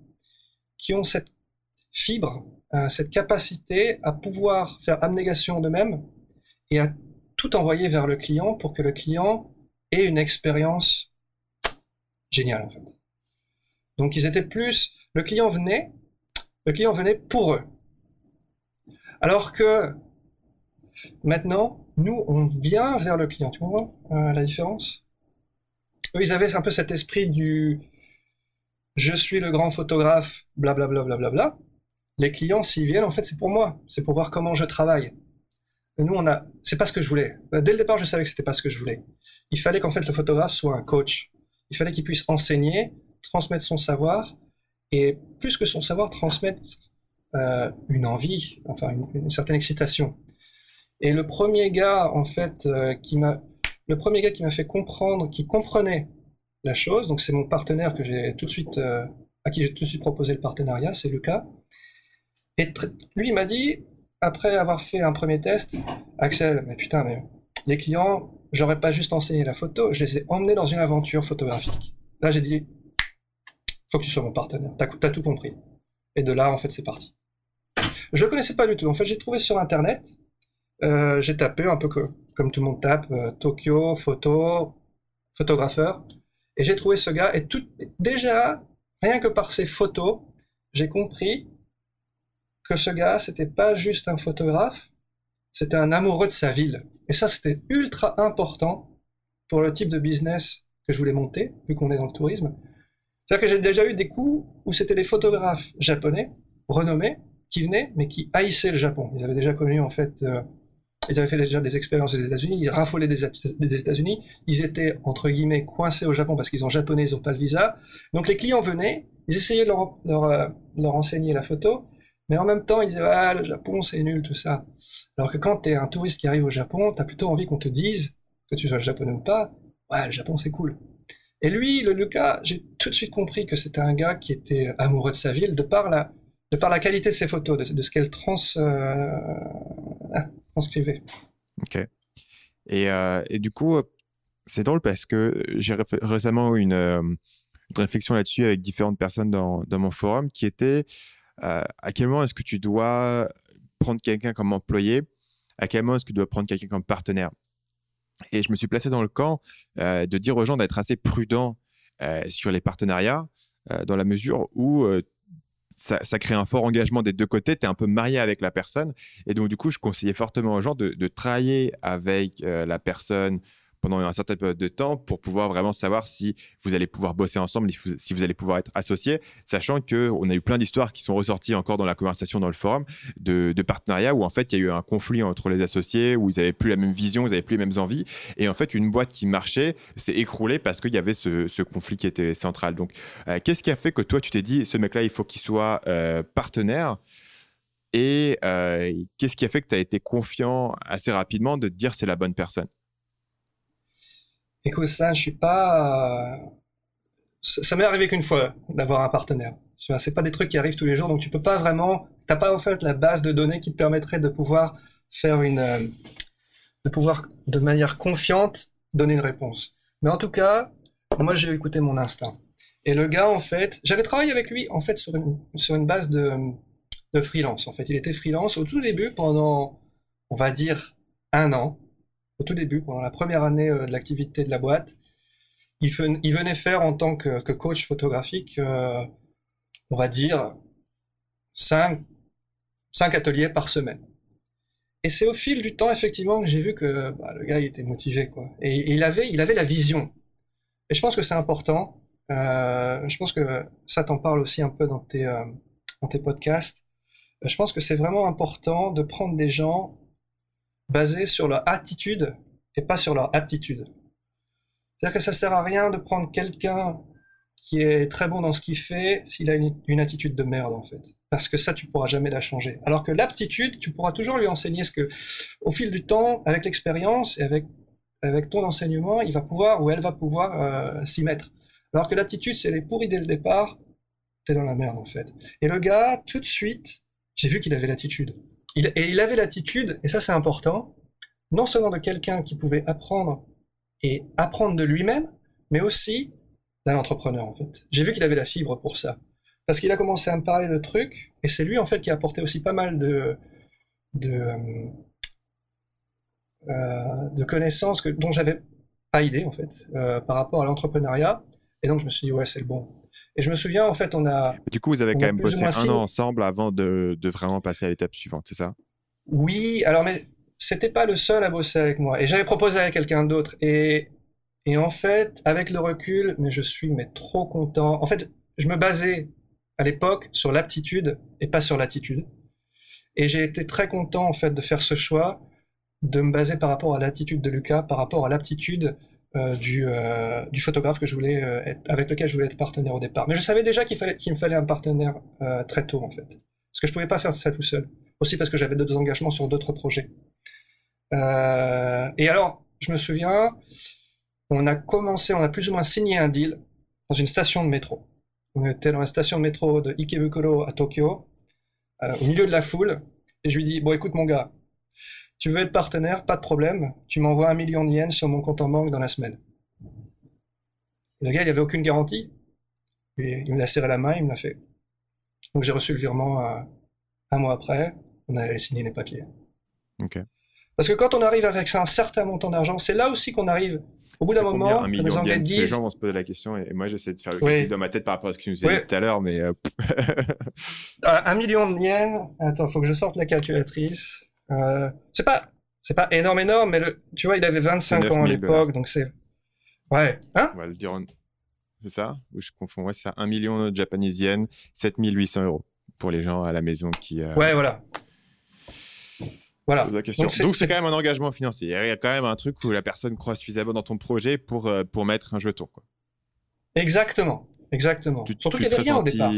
qui ont cette, fibre, euh, cette capacité à pouvoir faire abnégation d'eux-mêmes et à tout envoyer vers le client pour que le client ait une expérience géniale. Donc ils étaient plus, le client venait, le client venait pour eux. Alors que maintenant, nous, on vient vers le client. Tu vois euh, la différence? Eux, ils avaient un peu cet esprit du je suis le grand photographe, blablabla. Bla, bla, bla, bla, Les clients, s'ils viennent, en fait, c'est pour moi. C'est pour voir comment je travaille. Nous, on a. C'est pas ce que je voulais. Dès le départ, je savais que c'était pas ce que je voulais. Il fallait qu'en fait le photographe soit un coach. Il fallait qu'il puisse enseigner, transmettre son savoir, et plus que son savoir, transmettre euh, une envie, enfin une, certaine excitation. Et le premier gars, en fait, euh, qui m'a, le premier gars qui m'a fait comprendre, qui comprenait la chose, donc c'est mon partenaire que j'ai tout de suite, euh, à qui j'ai tout de suite proposé le partenariat, c'est Lucas. Et lui, m'a dit, après avoir fait un premier test, Axel, mais putain, mais les clients, j'aurais pas juste enseigné la photo, je les ai emmenés dans une aventure photographique. Là, j'ai dit, faut que tu sois mon partenaire. T'as as tout compris. Et de là, en fait, c'est parti. Je le connaissais pas du tout. En fait, j'ai trouvé sur Internet, euh, j'ai tapé un peu comme tout le monde tape, euh, Tokyo, photo, photographeur. Et j'ai trouvé ce gars, et déjà, rien que par ses photos, j'ai compris que ce gars, c'était pas juste un photographe, c'était un amoureux de sa ville. Et ça, c'était ultra important pour le type de business que je voulais monter, vu qu'on est dans le tourisme. C'est-à-dire que j'ai déjà eu des coups où c'était des photographes japonais, renommés, qui venaient, mais qui haïssaient le Japon. Ils avaient déjà connu, en fait, euh, ils avaient fait déjà des expériences aux États-Unis, ils raffolaient des, États-Unis, ils étaient, entre guillemets, coincés au Japon parce qu'ils sont japonais, ils n'ont pas le visa. Donc les clients venaient, ils essayaient de euh, leur enseigner la photo, mais en même temps, ils disaient, ah, le Japon, c'est nul, tout ça. Alors que quand tu es un touriste qui arrive au Japon, tu as plutôt envie qu'on te dise, que tu sois japonais ou pas, ouais, le Japon, c'est cool. Et lui, le Lucas, j'ai tout de suite compris que c'était un gars qui était amoureux de sa ville, de par la, de par la qualité de ses photos, de, ce qu'elle trans, euh, transcrivait. Ok. Et, euh, et, du coup, c'est drôle parce que j'ai récemment eu une, euh, réflexion là-dessus avec différentes personnes dans, dans, mon forum qui était à quel moment est-ce que tu dois prendre quelqu'un comme employé? À quel moment est-ce que tu dois prendre quelqu'un comme partenaire? Et je me suis placé dans le camp de dire aux gens d'être assez prudents sur les partenariats, dans la mesure où ça, crée un fort engagement des deux côtés, tu es un peu marié avec la personne. Et donc, du coup, je conseillais fortement aux gens de, de travailler avec la personne pendant un certain période de temps pour pouvoir vraiment savoir si vous allez pouvoir bosser ensemble, si vous allez pouvoir être associés, sachant qu'on a eu plein d'histoires qui sont ressorties encore dans la conversation dans le forum de, de partenariats où en fait il y a eu un conflit entre les associés, où ils n'avaient plus la même vision, ils n'avaient plus les mêmes envies. Et en fait, une boîte qui marchait s'est écroulée parce qu'il y avait ce, conflit qui était central. Donc, euh, qu'est-ce qui a fait que toi, tu t'es dit, ce mec-là, il faut qu'il soit euh, partenaire? Et euh, qu'est-ce qui a fait que tu as été confiant assez rapidement de te dire c'est la bonne personne? Écoute, ça, je suis pas. Ça, m'est arrivé qu'une fois d'avoir un partenaire. C'est pas des trucs qui arrivent tous les jours, donc tu peux pas vraiment. T'as pas en fait la base de données qui te permettrait de pouvoir faire une, de pouvoir de manière confiante donner une réponse. Mais en tout cas, moi j'ai écouté mon instinct. Et le gars, en fait, j'avais travaillé avec lui en fait sur une, sur une base de, de freelance. En fait, il était freelance au tout début pendant, on va dire, un an au tout début, pendant la première année euh, de l'activité de la boîte, il, venait faire en tant que, coach photographique, euh, on va dire, 5, ateliers par semaine. Et c'est au fil du temps, effectivement, que j'ai vu que bah, le gars il était motivé. Quoi. Et, il, avait, il avait la vision. Et je pense que c'est important. Euh, je pense que ça t'en parle aussi un peu dans tes, dans tes podcasts. Je pense que c'est vraiment important de prendre des gens basé sur leur attitude et pas sur leur aptitude. C'est-à-dire que ça sert à rien de prendre quelqu'un qui est très bon dans ce qu'il fait s'il a une, attitude de merde en fait. Parce que ça, tu pourras jamais la changer. Alors que l'aptitude, tu pourras toujours lui enseigner ce que, au fil du temps, avec l'expérience et avec, avec ton enseignement, il va pouvoir ou elle va pouvoir euh, s'y mettre. Alors que l'aptitude, c'est les pourris dès le départ, t'es dans la merde en fait. Et le gars, tout de suite, j'ai vu qu'il avait l'attitude et il avait l'attitude, et ça c'est important, non seulement de quelqu'un qui pouvait apprendre et apprendre de lui-même, mais aussi d'un entrepreneur en fait. J'ai vu qu'il avait la fibre pour ça. parce qu'il a commencé à me parler de trucs, et c'est lui en fait qui a apporté aussi pas mal de, de, euh, de connaissances que, dont j'avais pas idée en fait euh, par rapport à l'entrepreneuriat. Et donc je me suis dit ouais c'est le bon. Et je me souviens en fait on a. Du coup vous avez quand même bossé un an ensemble avant de, de vraiment passer à l'étape suivante, c'est ça? Oui, alors mais c'était pas le seul à bosser avec moi. Et j'avais proposé à quelqu'un d'autre. Et, et en fait, avec le recul, mais je suis mais trop content. En fait, je me basais à l'époque sur l'aptitude et pas sur l'attitude. Et j'ai été très content en fait de faire ce choix, de me baser par rapport à l'attitude de Lucas, par rapport à l'aptitude euh, du, euh, du, photographe que je voulais euh, être, avec lequel je voulais être partenaire au départ. Mais je savais déjà qu'il fallait qu'il me fallait un partenaire très tôt en fait, parce que je pouvais pas faire ça tout seul. Aussi parce que j'avais d'autres engagements sur d'autres projets. et alors, je me souviens, on a commencé, on a plus ou moins signé un deal dans une station de métro. On était dans la station de métro de Ikebukuro à Tokyo, euh, au milieu de la foule, et je lui dis Bon, écoute, mon gars, tu veux être partenaire, pas de problème, tu m'envoies un million de yens sur mon compte en banque dans la semaine. le gars, il avait aucune garantie. Et il me l'a serré la main, il me l'a fait. Donc j'ai reçu le virement euh, un mois après, on a signé les papiers. Parce que quand on arrive avec un certain montant d'argent, c'est là aussi qu'on arrive au bout d'un moment, les Anglais disent... Les gens vont se poser la question et moi j'essaie de faire le calcul dans ma tête par rapport à ce que tu nous as dit tout à l'heure, mais... (laughs) Euh, un million de yens, attends, faut que je sorte la calculatrice. Euh, c'est pas, c'est pas énorme, énorme, mais le, tu vois, il avait 25 ans à l'époque, donc c'est... Ouais, hein? On va le dire C'est ça? Ou je confonds Ouais, c'est ça. 1 million de japonais yens, 7800 euros pour les gens à la maison qui... Euh... Ouais, voilà. Voilà. Donc c'est quand même un engagement financier. Il y a quand même un truc où la personne croit suffisamment dans ton projet pour, euh, pour mettre un jeton. Quoi. Exactement. Exactement. Tu, Surtout qu'il n'y avait rien au départ.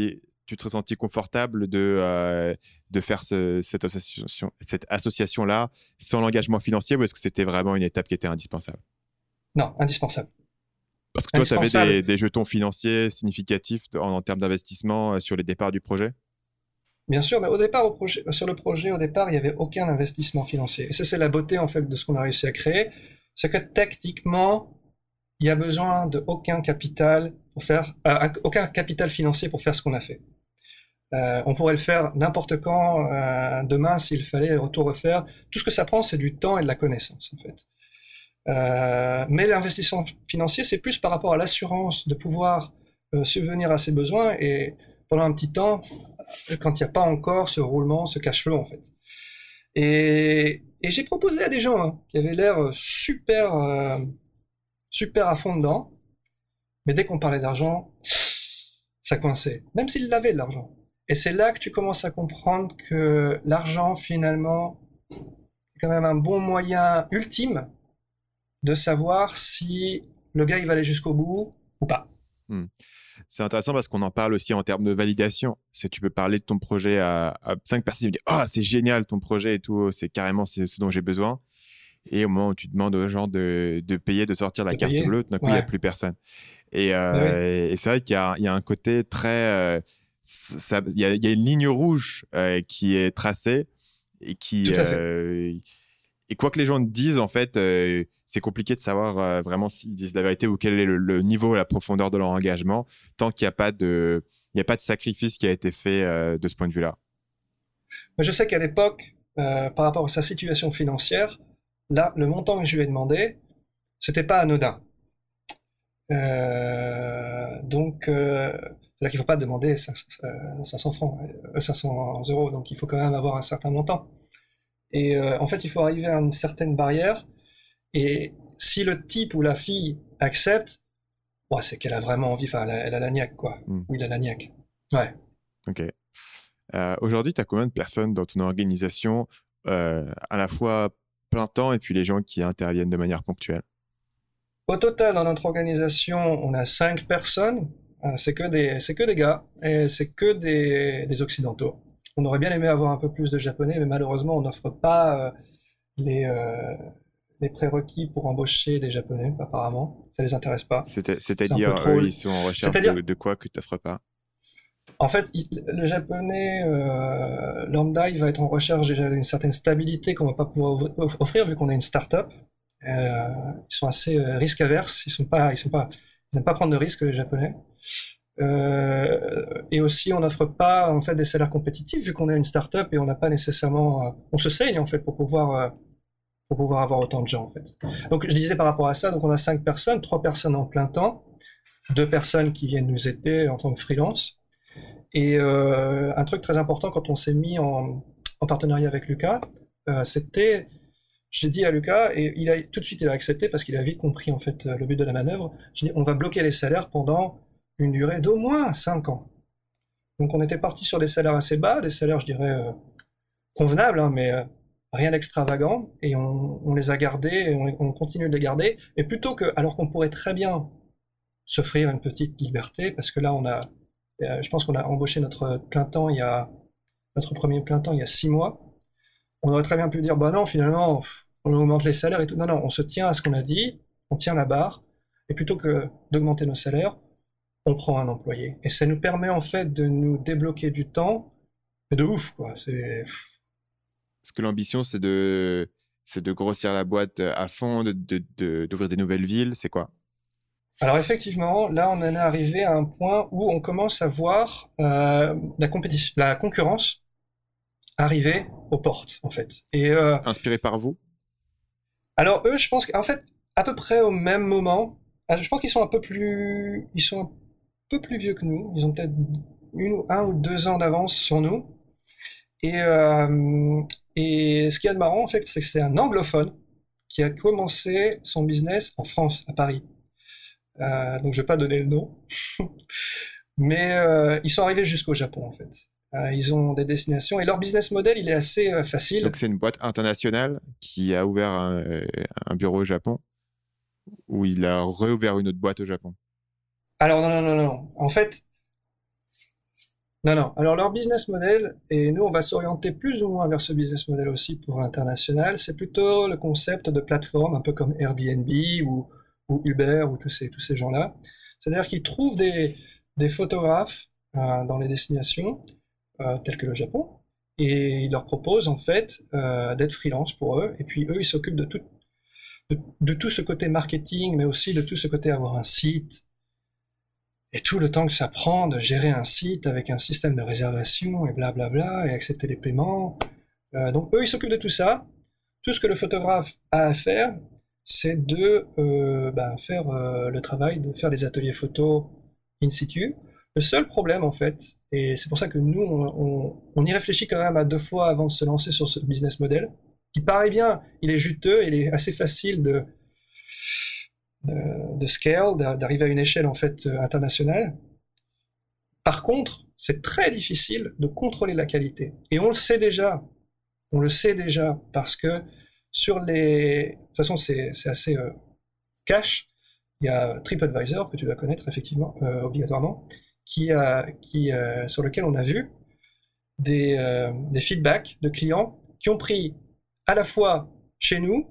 Tu te senti confortable de, euh, de faire cette association, cette association-là sans l'engagement financier ou est-ce que c'était vraiment une étape qui était indispensable? Non, indispensable. Parce que toi, tu avais des, des, jetons financiers significatifs en, en termes d'investissement euh, sur les départs du projet? Bien sûr, mais au départ, au projet, sur le projet, au départ, il n'y avait aucun investissement financier. Et ça, c'est la beauté, en fait, de ce qu'on a réussi à créer. C'est que techniquement, il n'y a besoin de aucun capital pour faire, euh, aucun capital financier pour faire ce qu'on a fait. Euh, on pourrait le faire n'importe quand, euh, demain, s'il fallait tout refaire. Tout ce que ça prend, c'est du temps et de la connaissance, en fait. Euh, mais l'investissement financier, c'est plus par rapport à l'assurance de pouvoir subvenir à ses besoins et pendant un petit temps, quand il n'y a pas encore ce roulement, ce cash flow en fait. Et, j'ai proposé à des gens hein, qui avaient l'air super, super à fond dedans, mais dès qu'on parlait d'argent, ça coinçait, même s'ils l'avaient l'argent. Et c'est là que tu commences à comprendre que l'argent finalement est quand même un bon moyen ultime de savoir si le gars il va aller jusqu'au bout ou pas. Hmm c'est intéressant parce qu'on en parle aussi en termes de validation. C'est tu peux parler de ton projet à, cinq personnes, et dire ah c'est génial ton projet et tout, c'est carrément ce dont j'ai besoin. Et au moment où tu demandes aux gens de, payer, de sortir la carte bleue, d'un coup il n'y a plus personne. Et, euh, bah c'est vrai qu'il y, a un côté très, euh, il y, a une ligne rouge euh, qui est tracée et qui et quoi que les gens disent, en fait, euh, c'est compliqué de savoir euh, vraiment s'ils disent la vérité ou quel est le, niveau, la profondeur de leur engagement, tant qu'il n'y a pas de, il a pas de sacrifice qui a été fait euh, de ce point de vue-là. Je sais qu'à l'époque, par rapport à sa situation financière, là, le montant que je lui ai demandé, c'était pas anodin. donc, c'est-à-dire qu'il ne faut pas demander 500 francs, 500 euros, donc il faut quand même avoir un certain montant. Et euh, en fait, il faut arriver à une certaine barrière. Et si le type ou la fille accepte, c'est qu'elle a vraiment envie, enfin, elle, a la niaque, quoi. Hmm. Oui, elle a la niaque. Ouais. Ok. Euh, aujourd'hui, tu as combien de personnes dans ton organisation, euh, à la fois plein temps et puis les gens qui interviennent de manière ponctuelle? Au total, dans notre organisation, on a cinq personnes. C'est que des, c'est que des gars et c'est que des, des occidentaux. On aurait bien aimé avoir un peu plus de japonais, mais malheureusement, on n'offre pas euh, les, euh, les prérequis pour embaucher des japonais, apparemment. Ça les intéresse pas. C'est-à-dire, eux, ils sont en recherche de, quoi que tu n'offres pas? En fait, le japonais euh, lambda, il va être en recherche déjà d'une certaine stabilité qu'on va pas pouvoir offrir vu qu'on est une start-up. ils sont assez risque averses. Ils sont pas, ils sont pas, ils n'aiment pas prendre de risques les japonais. et aussi, on n'offre pas en fait des salaires compétitifs vu qu'on est une start-up et on n'a pas nécessairement, on se saigne en fait pour pouvoir pour pouvoir avoir autant de gens en fait. Donc je disais par rapport à ça, donc on a cinq personnes, trois personnes en plein temps, deux personnes qui viennent nous aider en tant que freelance. Et euh, un truc très important quand on s'est mis en, partenariat avec Lucas, euh, c'était, j'ai dit à Lucas, et il a tout de suite il a accepté parce qu'il a vite compris en fait le but de la manœuvre. J'ai dit on va bloquer les salaires pendant une durée d'au moins cinq ans. Donc on était parti sur des salaires assez bas, des salaires je dirais euh, convenables, hein, mais rien d'extravagant, et on, les a gardés, et on, continue de les garder, et plutôt que, alors qu'on pourrait très bien s'offrir une petite liberté, parce que là, on a, euh, je pense qu'on a embauché notre plein temps il y a, notre premier plein temps il y a six mois, on aurait très bien pu dire, bah non, finalement, on augmente les salaires et tout. Non, non, on se tient à ce qu'on a dit, on tient la barre, et plutôt que d'augmenter nos salaires, on prend un employé. Et ça nous permet en fait de nous débloquer du temps, de ouf, quoi. C'est est-ce que l'ambition, c'est de, c'est de grossir la boîte à fond, d'ouvrir de, de, des nouvelles villes C'est quoi? Alors effectivement, là on en est arrivé à un point où on commence à voir euh, la, compétition, la concurrence arriver aux portes en fait. Et euh, inspiré par vous? Alors eux, je pense qu'en fait à peu près au même moment, ah, je pense qu'ils sont un peu plus, ils sont un peu plus vieux que nous. Ils ont peut-être un ou deux ans d'avance sur nous. Et, et ce qui est de marrant, en fait, c'est que c'est un anglophone qui a commencé son business en France, à Paris. Euh, donc je vais pas donner le nom. (laughs) Mais euh, ils sont arrivés jusqu'au Japon, en fait. Euh, ils ont des destinations et leur business model, il est assez euh, facile. Donc c'est une boîte internationale qui a ouvert un, euh, un, bureau au Japon ou il a réouvert une autre boîte au Japon? Alors non, non, non, non. En fait, non, non. Alors leur business model, et nous on va s'orienter plus ou moins vers ce business model aussi pour l'international, c'est plutôt le concept de plateforme, un peu comme Airbnb ou, Uber ou tous ces, tous ces gens-là. C'est-à-dire qu'ils trouvent des, photographes euh, dans les destinations, euh, telles que le Japon, et ils leur proposent en fait euh, d'être freelance pour eux, et puis eux ils s'occupent de tout, de tout ce côté marketing, mais aussi de tout ce côté avoir un site, et tout le temps que ça prend de gérer un site avec un système de réservation et blablabla, et accepter les paiements. Euh, donc eux, ils s'occupent de tout ça. Tout ce que le photographe a à faire, c'est de ben, faire le travail, de faire des ateliers photo in situ. Le seul problème, en fait, et c'est pour ça que nous, on, y réfléchit quand même à deux fois avant de se lancer sur ce business model, qui paraît bien, il est juteux, il est assez facile de, de, scale, d'arriver à une échelle en fait euh, internationale. Par contre, c'est très difficile de contrôler la qualité. Et on le sait déjà. On le sait déjà parce que sur les. De toute façon, c'est assez euh, cash. Il y a TripAdvisor, que tu dois connaître effectivement, euh, obligatoirement, qui a, qui, sur lequel on a vu des, des feedbacks de clients qui ont pris à la fois chez nous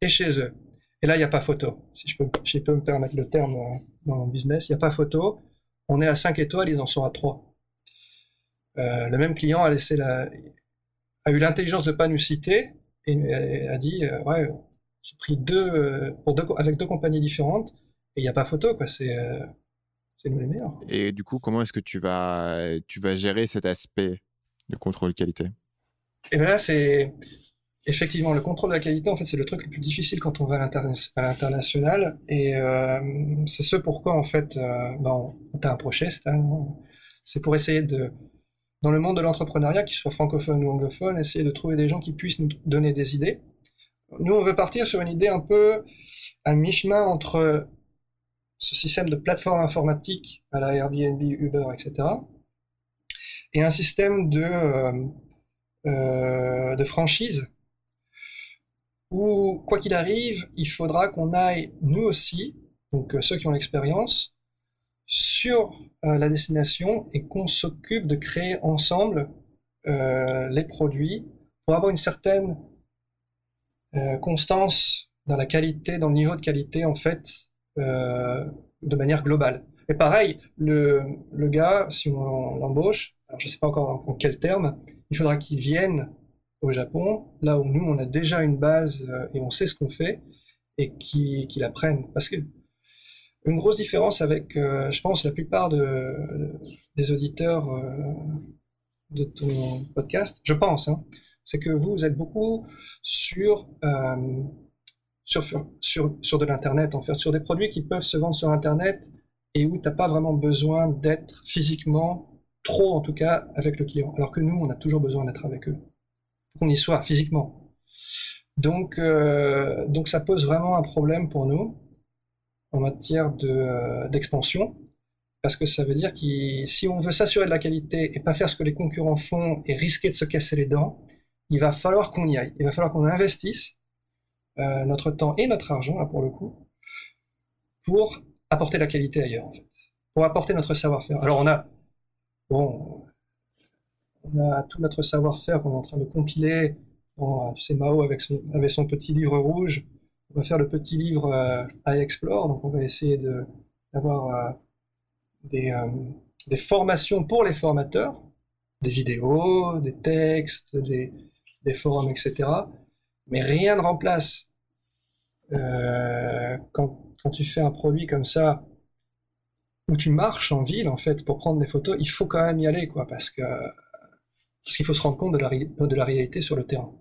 et chez eux. Et là, il n'y a pas photo. Si je peux, je peux me permettre le terme euh, dans le business, il n'y a pas photo. On est à 5 étoiles, ils en sont à 3. Euh, le même client a, laissé la, a eu l'intelligence de ne pas nous citer et, a dit euh, Ouais, j'ai pris deux, pour deux, avec deux compagnies différentes et il n'y a pas photo, quoi. C'est nous les meilleurs. Et du coup, comment est-ce que tu vas, tu vas gérer cet aspect de contrôle qualité? Et bien là, c'est Effectivement, le contrôle de la qualité, en fait, c'est le truc le plus difficile quand on va à l'international. Et euh, c'est ce pourquoi, en fait, euh, ben, on t'a approché. C'est pour essayer de, dans le monde de l'entrepreneuriat, qu'il soit francophone ou anglophone, essayer de trouver des gens qui puissent nous donner des idées. Nous, on veut partir sur une idée un peu à mi-chemin entre ce système de plateforme informatique à la Airbnb, Uber, etc., et un système de, euh, euh de franchise où, quoi qu'il arrive, il faudra qu'on aille, nous aussi, donc euh, ceux qui ont l'expérience, sur la destination et qu'on s'occupe de créer ensemble les produits pour avoir une certaine constance dans la qualité, dans le niveau de qualité, en fait, de manière globale. Et pareil, le, le gars, si on l'embauche, je ne sais pas encore en quel terme, il faudra qu'il vienne au Japon, là où nous, on a déjà une base euh, et on sait ce qu'on fait, et qui, qui l'apprennent. Parce que une grosse différence avec, je pense, la plupart de, des auditeurs de ton podcast, je pense, hein, c'est que vous, vous êtes beaucoup sur, sur, de l'Internet, en fait, sur des produits qui peuvent se vendre sur Internet et où tu n'as pas vraiment besoin d'être physiquement, trop en tout cas, avec le client. Alors que nous, on a toujours besoin d'être avec eux. Qu'on y soit physiquement. Donc, euh, ça pose vraiment un problème pour nous en matière euh, d'expansion. parce que ça veut dire que si on veut s'assurer de la qualité et pas faire ce que les concurrents font et risquer de se casser les dents, il va falloir qu'on y aille. Il va falloir qu'on investisse euh, notre temps et notre argent, là pour le coup, pour apporter la qualité ailleurs. Pour apporter notre savoir-faire. Alors on a, bon, on a tout notre savoir-faire qu'on est en train de compiler. Bon, tu sais, Mao avec son, avec son petit livre rouge, on va faire le petit livre euh, à Explore, donc on va essayer d'avoir euh, des, euh, des, formations pour les formateurs, des vidéos, des textes, des, des forums, etc. Mais rien ne remplace quand quand tu fais un produit comme ça, où tu marches en ville, en fait, pour prendre des photos, il faut quand même y aller, quoi, parce que parce qu'il faut se rendre compte de la, de la réalité sur le terrain.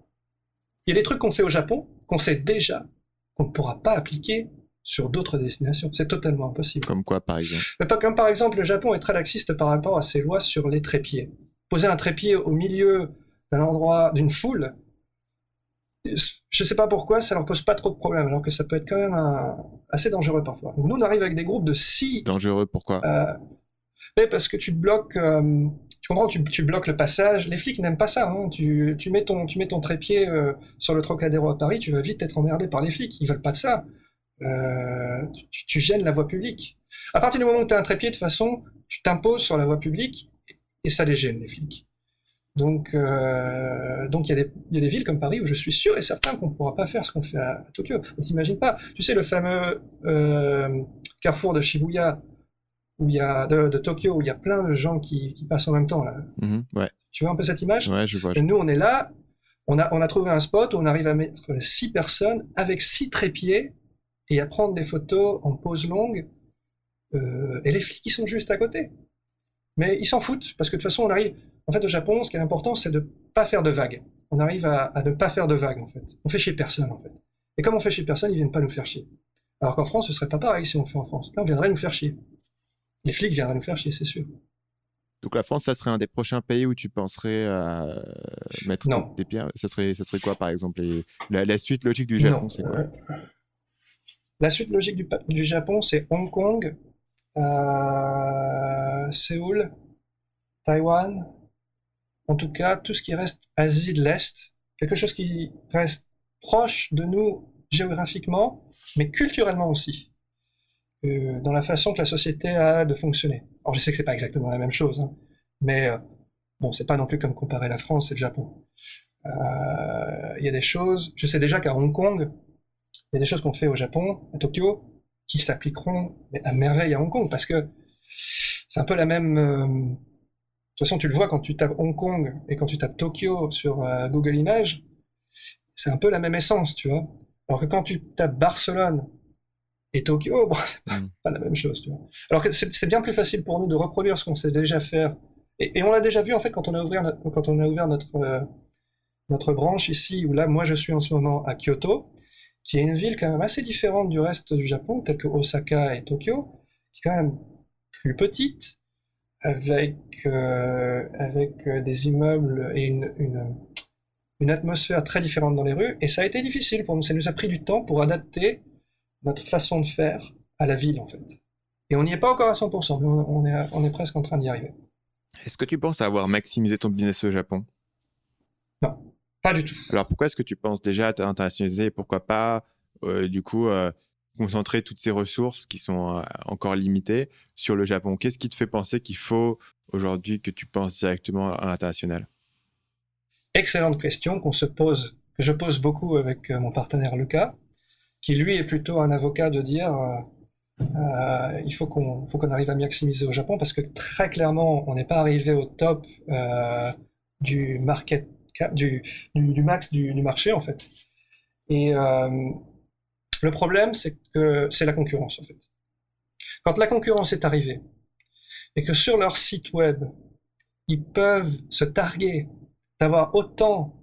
Il y a des trucs qu'on fait au Japon, qu'on sait déjà, qu'on ne pourra pas appliquer sur d'autres destinations. C'est totalement impossible. Comme quoi, par exemple Mais pas comme par exemple, le Japon est très laxiste par rapport à ses lois sur les trépieds. Poser un trépied au milieu d'un endroit, d'une foule, je sais pas pourquoi, ça leur pose pas trop de problèmes, alors que ça peut être quand même assez dangereux parfois. nous, on arrive avec des groupes de six. Dangereux, pourquoi? euh, mais Parce que tu bloques, euh, tu comprends, tu, tu, bloques le passage. Les flics n'aiment pas ça. Hein. Tu, tu, mets ton, tu mets ton trépied euh, sur le Trocadéro à Paris, tu vas vite être emmerdé par les flics. Ils veulent pas de ça. Tu, tu, gênes la voie publique. À partir du moment où tu as un trépied, de toute façon, tu t'imposes sur la voie publique et ça les gêne, les flics. Donc, euh, donc il y, y, a des villes comme Paris où je suis sûr et certain qu'on ne pourra pas faire ce qu'on fait à, Tokyo. On t'imagine pas. Tu sais, le fameux euh, carrefour de Shibuya, où il y a, de, de, Tokyo, où il y a plein de gens qui, qui passent en même temps. Là. Mm-hmm, ouais. Tu vois un peu cette image? Ouais, je vois. Et nous, on est là, on a, on a trouvé un spot où on arrive à mettre six personnes avec six trépieds et à prendre des photos en pose longue. Euh, et les flics, ils sont juste à côté. Mais ils s'en foutent, parce que de toute façon, on arrive en fait, au Japon, ce qui est important, c'est de ne pas faire de vagues. On arrive à, ne pas faire de vagues, en fait. On fait chier personne, en fait. Et comme on fait chier personne, ils viennent pas nous faire chier. Alors qu'en France, ce serait pas pareil si on fait en France. Là, on viendrait nous faire chier. Les flics viendraient nous faire chier, c'est sûr. Donc la France, ça serait un des prochains pays où tu penserais à mettre non. tes pierres? Ça serait, ça serait quoi, par exemple? La, suite logique du Japon, c'est quoi? La suite logique du, Japon, c'est Hong Kong, euh, Séoul, Taïwan, en tout cas tout ce qui reste Asie de l'Est, quelque chose qui reste proche de nous géographiquement, mais culturellement aussi, euh, dans la façon que la société a de fonctionner. Alors je sais que c'est pas exactement la même chose, hein, mais euh, bon, c'est pas non plus comme comparer la France et le Japon. Euh, il y a des choses, je sais déjà qu'à Hong Kong, il y a des choses qu'on fait au Japon, à Tokyo, qui s'appliqueront à merveille à Hong Kong, parce que c'est un peu la même toute façon, tu le vois quand tu tapes Hong Kong et quand tu tapes Tokyo sur euh, Google Images, c'est un peu la même essence, tu vois. Alors que quand tu tapes Barcelone et Tokyo, (laughs) bon, c'est pas, mm. pas, la même chose, tu vois. Alors que c'est bien plus facile pour nous de reproduire ce qu'on sait déjà faire. Et, on l'a déjà vu, en fait, quand on a ouvert notre, quand on a ouvert notre, euh, notre branche ici, où là, moi, je suis en ce moment à Kyoto, qui est une ville quand même assez différente du reste du Japon, telle que Osaka et Tokyo, qui est quand même plus petite, avec, euh, avec euh, des immeubles et une, une, une, atmosphère très différente dans les rues. Et ça a été difficile pour nous. Ça nous a pris du temps pour adapter notre façon de faire à la ville, en fait. Et on n'y est pas encore à 100%, mais on est, on est presque en train d'y arriver. Est-ce que tu penses avoir maximisé ton business au Japon? Non, pas du tout. Alors pourquoi est-ce que tu penses déjà à internationaliser Pourquoi pas, euh, du coup, concentrer toutes ces ressources qui sont euh, encore limitées sur le Japon Qu'est-ce qui te fait penser qu'il faut aujourd'hui que tu penses directement à l'international? Excellente question qu'on se pose, que je pose beaucoup avec euh, mon partenaire Lucas, qui lui est plutôt un avocat de dire euh, il faut qu'on arrive à maximiser au Japon parce que très clairement on n'est pas arrivé au top du market du, du, max du, du, marché en fait. Et le problème, c'est que c'est la concurrence, en fait. Quand la concurrence est arrivée et que sur leur site web, ils peuvent se targuer d'avoir autant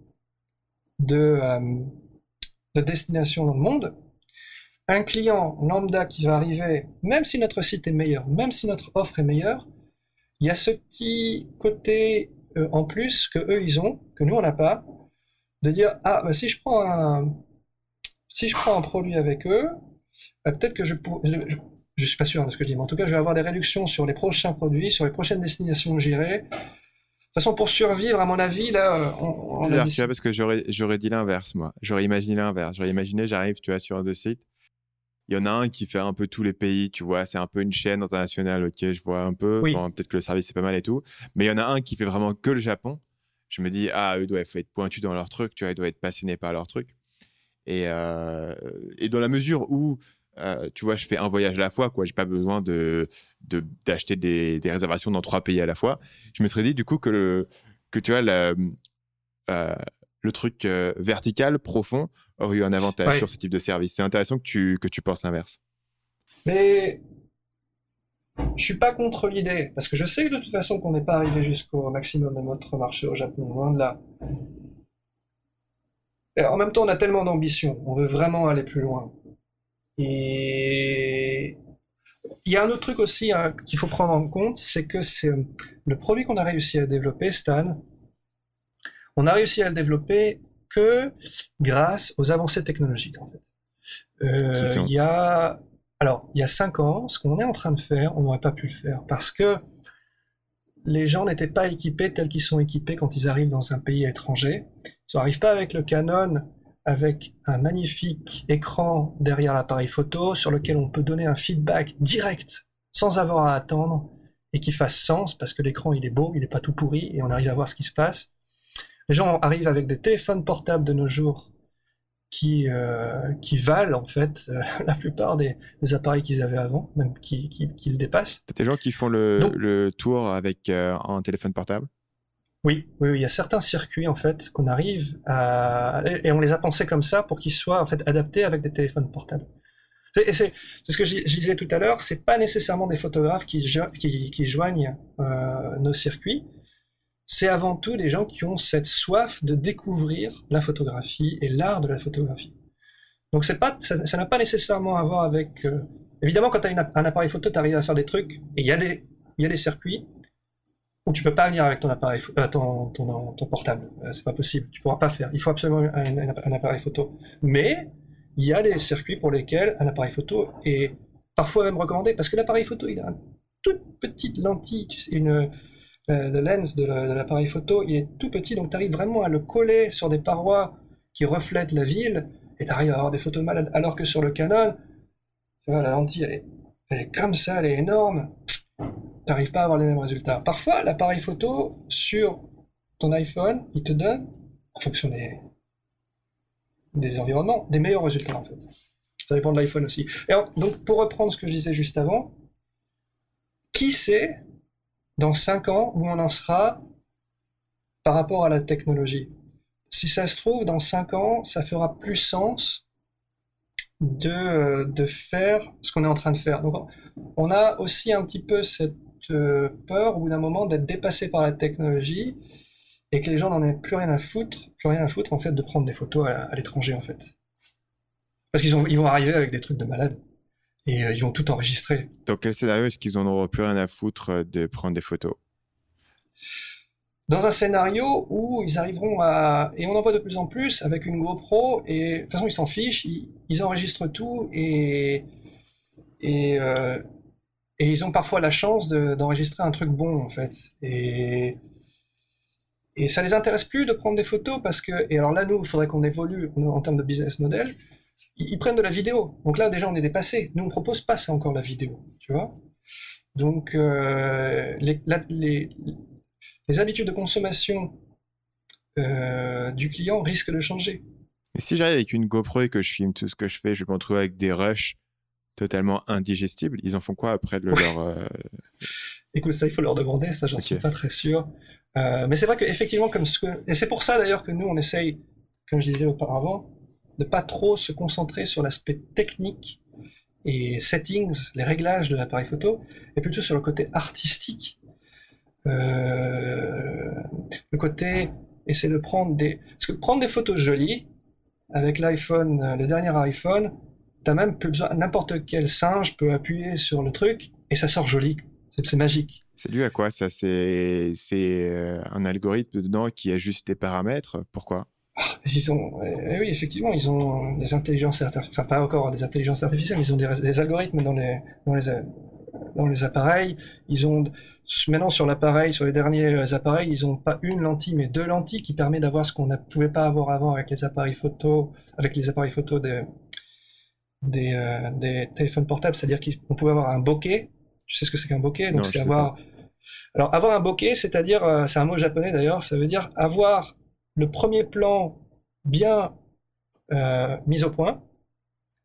de, euh, de destinations dans le monde, un client lambda qui va arriver, même si notre site est meilleur, même si notre offre est meilleure, il y a ce petit côté euh, en plus que eux ils ont, que nous on n'a pas, de dire ah bah, si je prends un si je prends un produit avec eux, bah, peut-être que je, je, je suis pas sûr de ce que je dis, mais en tout cas je vais avoir des réductions sur les prochains produits, sur les prochaines destinations que j'irai. De toute façon, pour survivre, à mon avis, là, on, on tu vois, parce que j'aurais, j'aurais dit l'inverse, moi. J'aurais imaginé l'inverse. J'aurais imaginé, j'arrive, tu vois, sur un de sites, il y en a un qui fait un peu tous les pays, tu vois, c'est un peu une chaîne internationale, ok, je vois un peu. Peut-être que le service c'est pas mal et tout. Mais il y en a un qui fait vraiment que le Japon. Je me dis, ah, eux doivent être pointus dans leur truc, tu vois, ils doivent être passionnés par leur truc. Et, euh, et dans la mesure où, euh, tu vois, je fais un voyage à la fois, quoi, j'ai pas besoin de d'acheter des, des, réservations dans trois pays à la fois. Je me serais dit, du coup, que, le, que tu vois, la, euh, le truc euh, vertical, profond, aurait eu un avantage sur ce type de service. C'est intéressant que tu, que tu penses l'inverse. Mais je suis pas contre l'idée, parce que je sais de toute façon qu'on n'est pas arrivé jusqu'au maximum de notre marché au Japon, loin de là. Et en même temps, on a tellement d'ambition, on veut vraiment aller plus loin. Et il y a un autre truc aussi hein, qu'il faut prendre en compte, c'est que c'est le produit qu'on a réussi à développer, Stan, on a réussi à le développer que grâce aux avancées technologiques en fait. Euh, il y a alors il y a cinq ans, ce qu'on est en train de faire, on n'aurait pas pu le faire parce que les gens n'étaient pas équipés tels qu'ils sont équipés quand ils arrivent dans un pays étranger. Ils n'arrivent pas avec le Canon, avec un magnifique écran derrière l'appareil photo sur lequel on peut donner un feedback direct sans avoir à attendre et qui fasse sens parce que l'écran il est beau, il n'est pas tout pourri et on arrive à voir ce qui se passe. Les gens arrivent avec des téléphones portables de nos jours qui, euh, qui valent en fait euh, (laughs) la plupart des, appareils qu'ils avaient avant, même qui, qui, le dépassent. T'as des gens qui font le, le tour avec euh, un téléphone portable? Oui, oui, il y a certains circuits en fait qu'on arrive à et on les a pensés comme ça pour qu'ils soient en fait adaptés avec des téléphones portables. C'est ce que je, disais tout à l'heure, c'est pas nécessairement des photographes qui, qui, qui joignent nos circuits, c'est avant tout des gens qui ont cette soif de découvrir la photographie et l'art de la photographie. Donc c'est pas, ça n'a pas nécessairement à voir avec... Euh, évidemment, quand tu as un appareil photo, tu arrives à faire des trucs, et il y, a des, circuits où tu peux pas venir avec ton appareil, euh, ton, portable. Euh, c'est pas possible, tu pourras pas faire. Il faut absolument un, appareil photo. Mais il y a des circuits pour lesquels un appareil photo est parfois même recommandé, parce que l'appareil photo, il a une toute petite lentille, une, le lens de l'appareil photo, il est tout petit, donc tu arrives vraiment à le coller sur des parois qui reflètent la ville, et tu arrives à avoir des photos malades. Alors que sur le Canon, la lentille, elle est, comme ça, elle est énorme, tu n'arrives pas à avoir les mêmes résultats. Parfois, l'appareil photo sur ton iPhone, il te donne, en fonction des, des environnements, des meilleurs résultats en fait. Ça dépend de l'iPhone aussi. Donc, pour reprendre ce que je disais juste avant, qui sait dans 5 ans où on en sera par rapport à la technologie. Si ça se trouve, dans 5 ans, ça fera plus sens de, de faire ce qu'on est en train de faire. Donc, on a aussi un petit peu cette euh, peur au bout d'un moment d'être dépassé par la technologie et que les gens n'en aient plus rien à foutre, plus rien à foutre en fait de prendre des photos à, l'étranger en fait. Parce qu'ils ils vont arriver avec des trucs de malade et euh, ils vont tout enregistrer. Dans quel scénario est-ce qu'ils n'en auront plus rien à foutre euh, de prendre des photos? Dans un scénario où ils arriveront à... Et on en voit de plus en plus avec une GoPro, et de toute façon ils s'en fichent, ils, enregistrent tout, et... Et, euh, et ils ont parfois la chance d'enregistrer un truc bon en fait. Et... Et ça les intéresse plus de prendre des photos parce que, et alors là, nous, il faudrait qu'on évolue en termes de business model, ils, prennent de la vidéo. Donc là, déjà, on est dépassé. Nous, on propose pas ça encore la vidéo, tu vois. Donc, euh, les, les, habitudes de consommation euh, du client risquent de changer. Et si j'arrive avec une GoPro et que je filme tout ce que je fais, je vais me retrouver avec des rushs totalement indigestibles. Ils en font quoi après leur... Euh, Écoute, ça, il faut leur demander, ça, j'en suis pas très sûr. mais c'est vrai qu'effectivement, comme ce que... Et c'est pour ça, d'ailleurs, que nous, on essaye, comme je disais auparavant, de pas trop se concentrer sur l'aspect technique et settings, les réglages de l'appareil photo, et plutôt sur le côté artistique. Euh, le côté essayer de prendre des. Parce que prendre des photos jolies, avec l'iPhone, euh, le dernier iPhone, t'as même plus besoin. N'importe quel singe peut appuyer sur le truc et ça sort joli. C'est magique. C'est dû à quoi ça? C'est euh, un algorithme dedans qui ajuste des paramètres? Pourquoi? Ils ont, eh oui, effectivement, ils ont des intelligences artificielles, enfin pas encore des intelligences artificielles, mais ils ont des, algorithmes dans les, dans les, dans les appareils. Ils ont maintenant sur l'appareil, sur les derniers appareils, ils ont pas une lentille, mais deux lentilles qui permet d'avoir ce qu'on ne pouvait pas avoir avant avec les appareils photo, avec les appareils photo des, des, euh, des téléphones portables, c'est-à-dire qu'on pouvait avoir un bokeh. Tu sais ce que c'est qu'un bokeh? Donc c'est avoir. Alors avoir un bokeh, c'est-à-dire, euh, c'est un mot japonais d'ailleurs, ça veut dire avoir le premier plan bien euh, mis au point,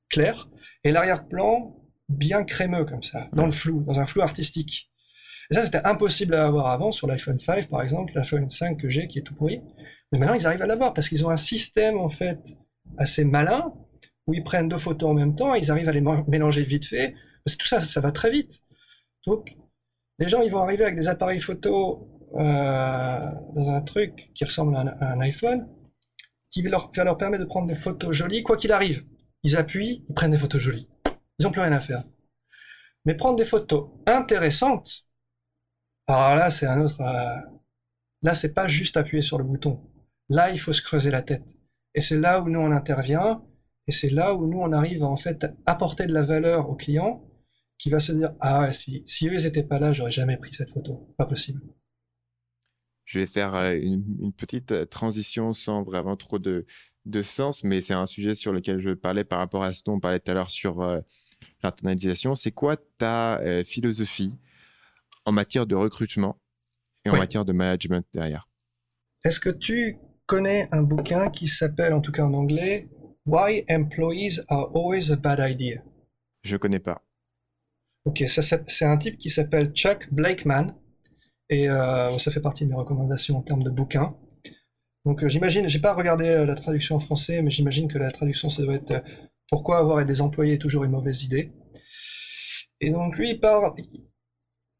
clair, et l'arrière-plan bien crémeux comme ça, dans le flou, dans un flou artistique. Et ça, c'était impossible à avoir avant sur l'iPhone 5, par exemple, l'iPhone 5 que j'ai, qui est tout pourri. Mais maintenant, ils arrivent à l'avoir parce qu'ils ont un système, en fait, assez malin, où ils prennent deux photos en même temps, et ils arrivent à les mélanger vite fait. Parce que tout ça, ça va très vite. Donc, les gens, ils vont arriver avec des appareils photo dans un truc qui ressemble à un, iPhone, qui va leur, leur permettre de prendre des photos jolies, quoi qu'il arrive. Ils appuient, ils prennent des photos jolies. Ils n'ont plus rien à faire. Mais prendre des photos intéressantes, alors là, c'est un autre. Euh, là, c'est pas juste appuyer sur le bouton. Là, il faut se creuser la tête. Et c'est là où nous on intervient, et c'est là où nous on arrive à en fait apporter de la valeur au client, qui va se dire ah si, si eux ils étaient pas là, j'aurais jamais pris cette photo. Pas possible. Je vais faire une, petite transition sans vraiment trop de, sens, mais c'est un sujet sur lequel je parlais par rapport à ce dont on parlait tout à l'heure sur euh, l'internalisation. C'est quoi ta philosophie en matière de recrutement et en matière de management derrière? Est-ce que tu connais un bouquin qui s'appelle, en tout cas en anglais, Why Employees Are Always a Bad Idea? Je connais pas. Ok, c'est un type qui s'appelle Chuck Blakeman et euh, ça fait partie de mes recommandations en termes de bouquins. Donc euh, j'imagine, j'ai pas regardé euh, la traduction en français, mais j'imagine que la traduction ça doit être Pourquoi avoir des employés est toujours une mauvaise idée. Et donc lui il part,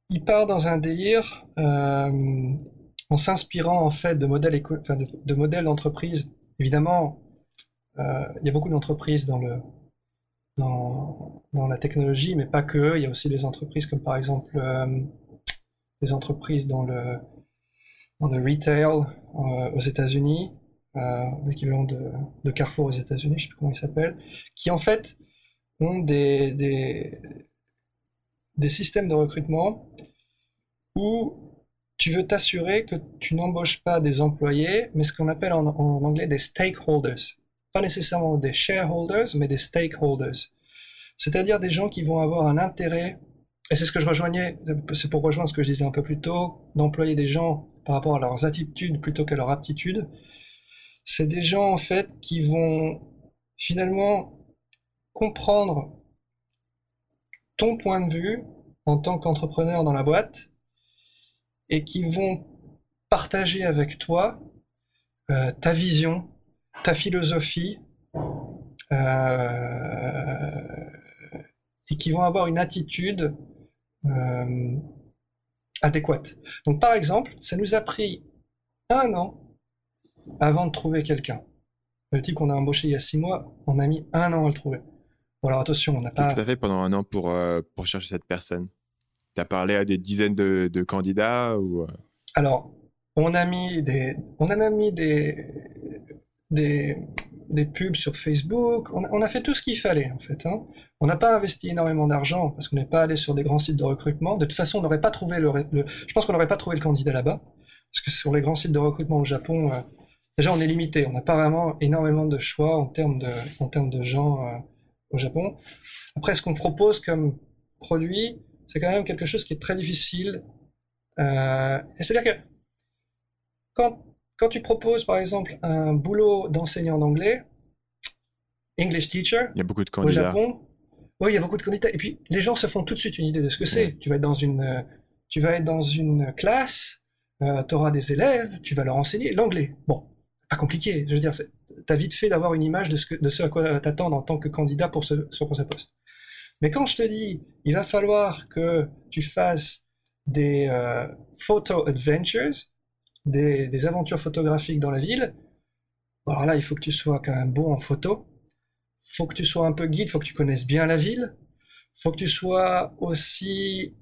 il part dans un délire en s'inspirant en fait de modèles, de, modèles d'entreprise. Évidemment, il y a beaucoup d'entreprises dans le dans, dans, la technologie, mais pas que. Il y a aussi des entreprises comme par exemple des entreprises dans le, dans le retail euh, aux États-Unis, euh, l'équivalent de, de, Carrefour aux États-Unis, je sais pas comment il s'appelle, qui en fait ont des, des, des systèmes de recrutement où tu veux t'assurer que tu n'embauches pas des employés, mais ce qu'on appelle en, en, anglais des stakeholders. Pas nécessairement des shareholders, mais des stakeholders. C'est-à-dire des gens qui vont avoir un intérêt et c'est ce que je rejoignais, c'est pour rejoindre ce que je disais un peu plus tôt, d'employer des gens par rapport à leurs attitudes plutôt qu'à leurs aptitudes. C'est des gens en fait qui vont finalement comprendre ton point de vue en tant qu'entrepreneur dans la boîte et qui vont partager avec toi euh, ta vision, ta philosophie, euh, et qui vont avoir une attitude euh, adéquate. Donc par exemple, ça nous a pris un an avant de trouver quelqu'un. Le type qu'on a embauché il y a six mois, on a mis un an à le trouver. Bon alors attention, on n'a pas... Qu'est-ce que tu fait pendant un an pour, euh, pour chercher cette personne? Tu as parlé à des dizaines de, de candidats ou... Euh? Alors, on a mis des... On a même mis des... des pubs sur Facebook. On, a fait tout ce qu'il fallait, en fait. Hein. On n'a pas investi énormément d'argent parce qu'on n'est pas allé sur des grands sites de recrutement. De toute façon, on n'aurait pas trouvé le, je pense qu'on n'aurait pas trouvé le candidat là-bas. Parce que sur les grands sites de recrutement au Japon, euh, déjà, on est limité. On n'a pas vraiment énormément de choix en termes de, en termes de gens euh, au Japon. Après, ce qu'on propose comme produit, c'est quand même quelque chose qui est très difficile. Euh, c'est-à-dire que quand quand tu proposes, par exemple, un boulot d'enseignant d'anglais, English teacher, il y a beaucoup de candidats. Au Japon, oui, il y a beaucoup de candidats. Et puis, les gens se font tout de suite une idée de ce que c'est. Tu vas être dans une, tu vas être dans une classe, euh, tu auras des élèves, tu vas leur enseigner l'anglais. Bon, pas compliqué. Je veux dire, tu as vite fait d'avoir une image de ce, que, de ce à quoi t'attendre en tant que candidat pour ce, pour ce poste. Mais quand je te dis, il va falloir que tu fasses des euh, photo adventures, des, aventures photographiques dans la ville, alors là, il faut que tu sois quand même bon en photo. Faut que tu sois un peu guide, faut que tu connaisses bien la ville. Faut que tu sois aussi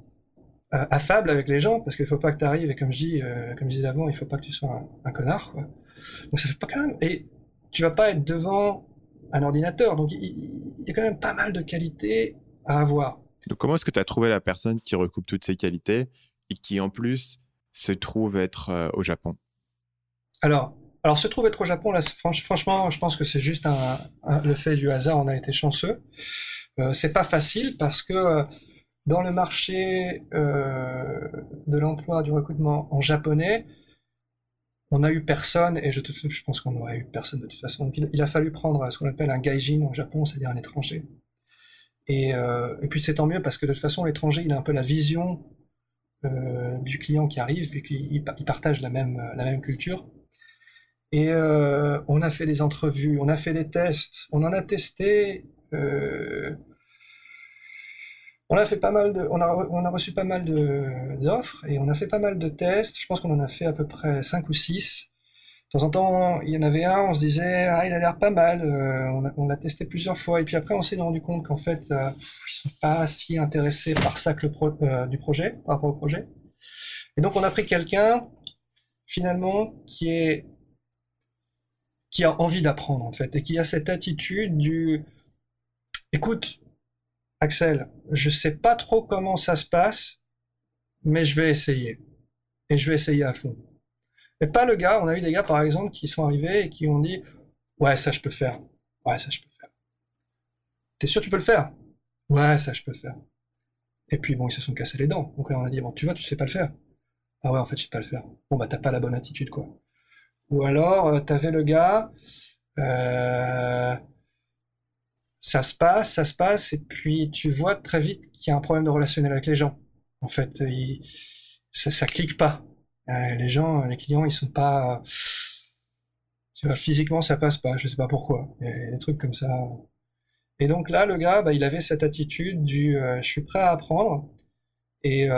euh, affable avec les gens, parce qu'il faut pas que tu arrives, et comme je, dis, euh, comme je disais avant, il faut pas que tu sois un, connard. Donc ça fait pas quand même. Et tu vas pas être devant un ordinateur. Donc il, y a quand même pas mal de qualités à avoir. Donc comment est-ce que tu as trouvé la personne qui recoupe toutes ces qualités et qui en plus se trouve être euh, au Japon Alors, alors se trouve être au Japon, là, franchement, je pense que c'est juste un, le fait du hasard. On a été chanceux. Euh, c'est pas facile parce que euh, dans le marché euh, de l'emploi, du recrutement en japonais, on a eu personne, et je, te, je pense qu'on n'aurait eu personne de toute façon. Donc il, a fallu prendre ce qu'on appelle un gaijin au Japon, c'est-à-dire un étranger. Et puis c'est tant mieux parce que de toute façon, l'étranger, il a un peu la vision du client qui arrive et qu'il partage la même, la même culture. Et euh, on a fait des entrevues, on a fait des tests, on en a testé. Euh, on a fait pas mal de, on a, on a reçu pas mal d'offres et on a fait pas mal de tests. Je pense qu'on en a fait à peu près 5 ou 6. De temps en temps, il y en avait un, on se disait, ah, il a l'air pas mal. Euh, on l'a testé plusieurs fois. Et puis après, on s'est rendu compte qu'en fait, euh, ils sont pas si intéressés par ça que le euh, du projet, par rapport au projet. Et donc, on a pris quelqu'un, finalement, qui est a envie d'apprendre en fait et qui a cette attitude du écoute Axel, je sais pas trop comment ça se passe, mais je vais essayer et je vais essayer à fond. Et pas le gars, on a eu des gars par exemple qui sont arrivés et qui ont dit ouais ça je peux faire, ouais ça je peux faire. T'es sûr tu peux le faire? Ouais ça je peux faire. Et puis bon ils se sont cassés les dents. Donc là on a dit bon tu vois tu sais pas le faire. Ah ouais en fait je sais pas le faire. Bon bah t'as pas la bonne attitude quoi. Ou alors, euh, tu avais le gars, euh, ça se passe, ça se passe, et puis tu vois très vite qu'il y a un problème de relationnel avec les gens. En fait, ça, ça clique pas. Euh, les gens, les clients, ils sont pas. Vois, physiquement, ça passe pas. Je sais pas pourquoi. Des trucs comme ça. Et donc là, le gars, bah, il avait cette attitude du je suis prêt à apprendre et, et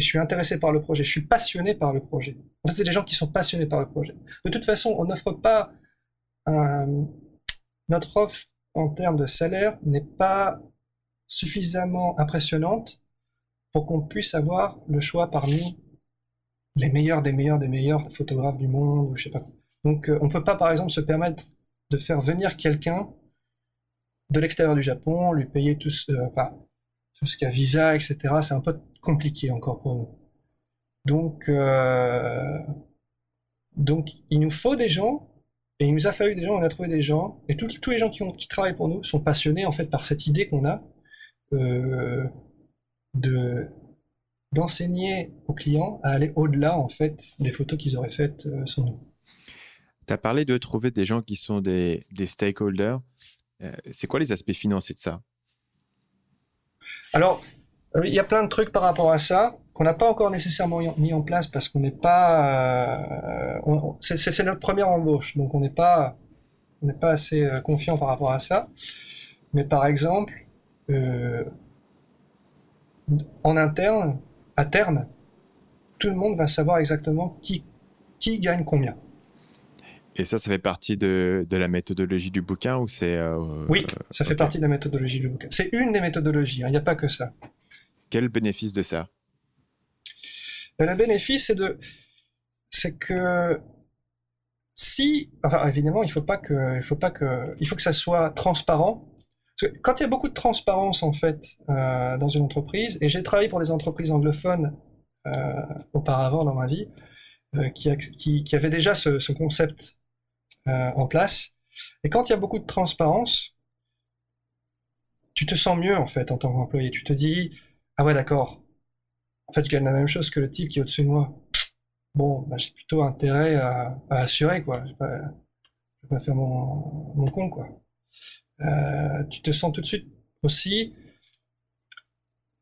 je suis intéressé par le projet, je suis passionné par le projet. En fait, c'est des gens qui sont passionnés par le projet. De toute façon, on n'offre pas notre offre en termes de salaire n'est pas suffisamment impressionnante pour qu'on puisse avoir le choix parmi les meilleurs des meilleurs des meilleurs photographes du monde ou je sais pas. Donc, euh, on peut pas, par exemple, se permettre de faire venir quelqu'un de l'extérieur du Japon, lui payer tout, ce, euh, tout ce qui a visa, etc. C'est un peu compliqué encore pour nous. Donc, euh, donc il nous faut des gens, et il nous a fallu des gens, on a trouvé des gens, et tous les gens qui, ont, qui travaillent pour nous sont passionnés en fait par cette idée qu'on a euh, de d'enseigner aux clients à aller au-delà en fait des photos qu'ils auraient faites euh, sans nous. Tu as parlé de trouver des gens qui sont des, des stakeholders. c'est quoi les aspects financiers de ça? Alors, il y a plein de trucs par rapport à ça qu'on n'a pas encore nécessairement mis en place parce qu'on n'est pas. Euh, c'est notre première embauche, donc on n'est pas, on n'est pas assez euh, confiant par rapport à ça. Mais par exemple, euh, en interne, à terme, tout le monde va savoir exactement qui, qui gagne combien. Et ça, ça fait partie de, de la méthodologie du bouquin ou c'est Oui, ça fait partie de la méthodologie du bouquin. C'est une des méthodologies. Hein, il n'y a pas que ça. Quel bénéfice de ça? Ben, Le bénéfice, c'est de, c'est que si, enfin évidemment, il faut pas que, il faut pas que, il faut que ça soit transparent. Quand il y a beaucoup de transparence en fait euh, dans une entreprise, et j'ai travaillé pour des entreprises anglophones euh, auparavant dans ma vie, euh, qui, avaient déjà ce, ce concept en place. Et quand il y a beaucoup de transparence, tu te sens mieux en fait en tant qu'employé. Tu te dis, ah ouais, d'accord. En fait, je gagne la même chose que le type qui est au-dessus de moi. Bon, bah, j'ai plutôt intérêt à, assurer, quoi. Je vais pas, vais pas faire mon, mon con, quoi. Euh, tu te sens tout de suite aussi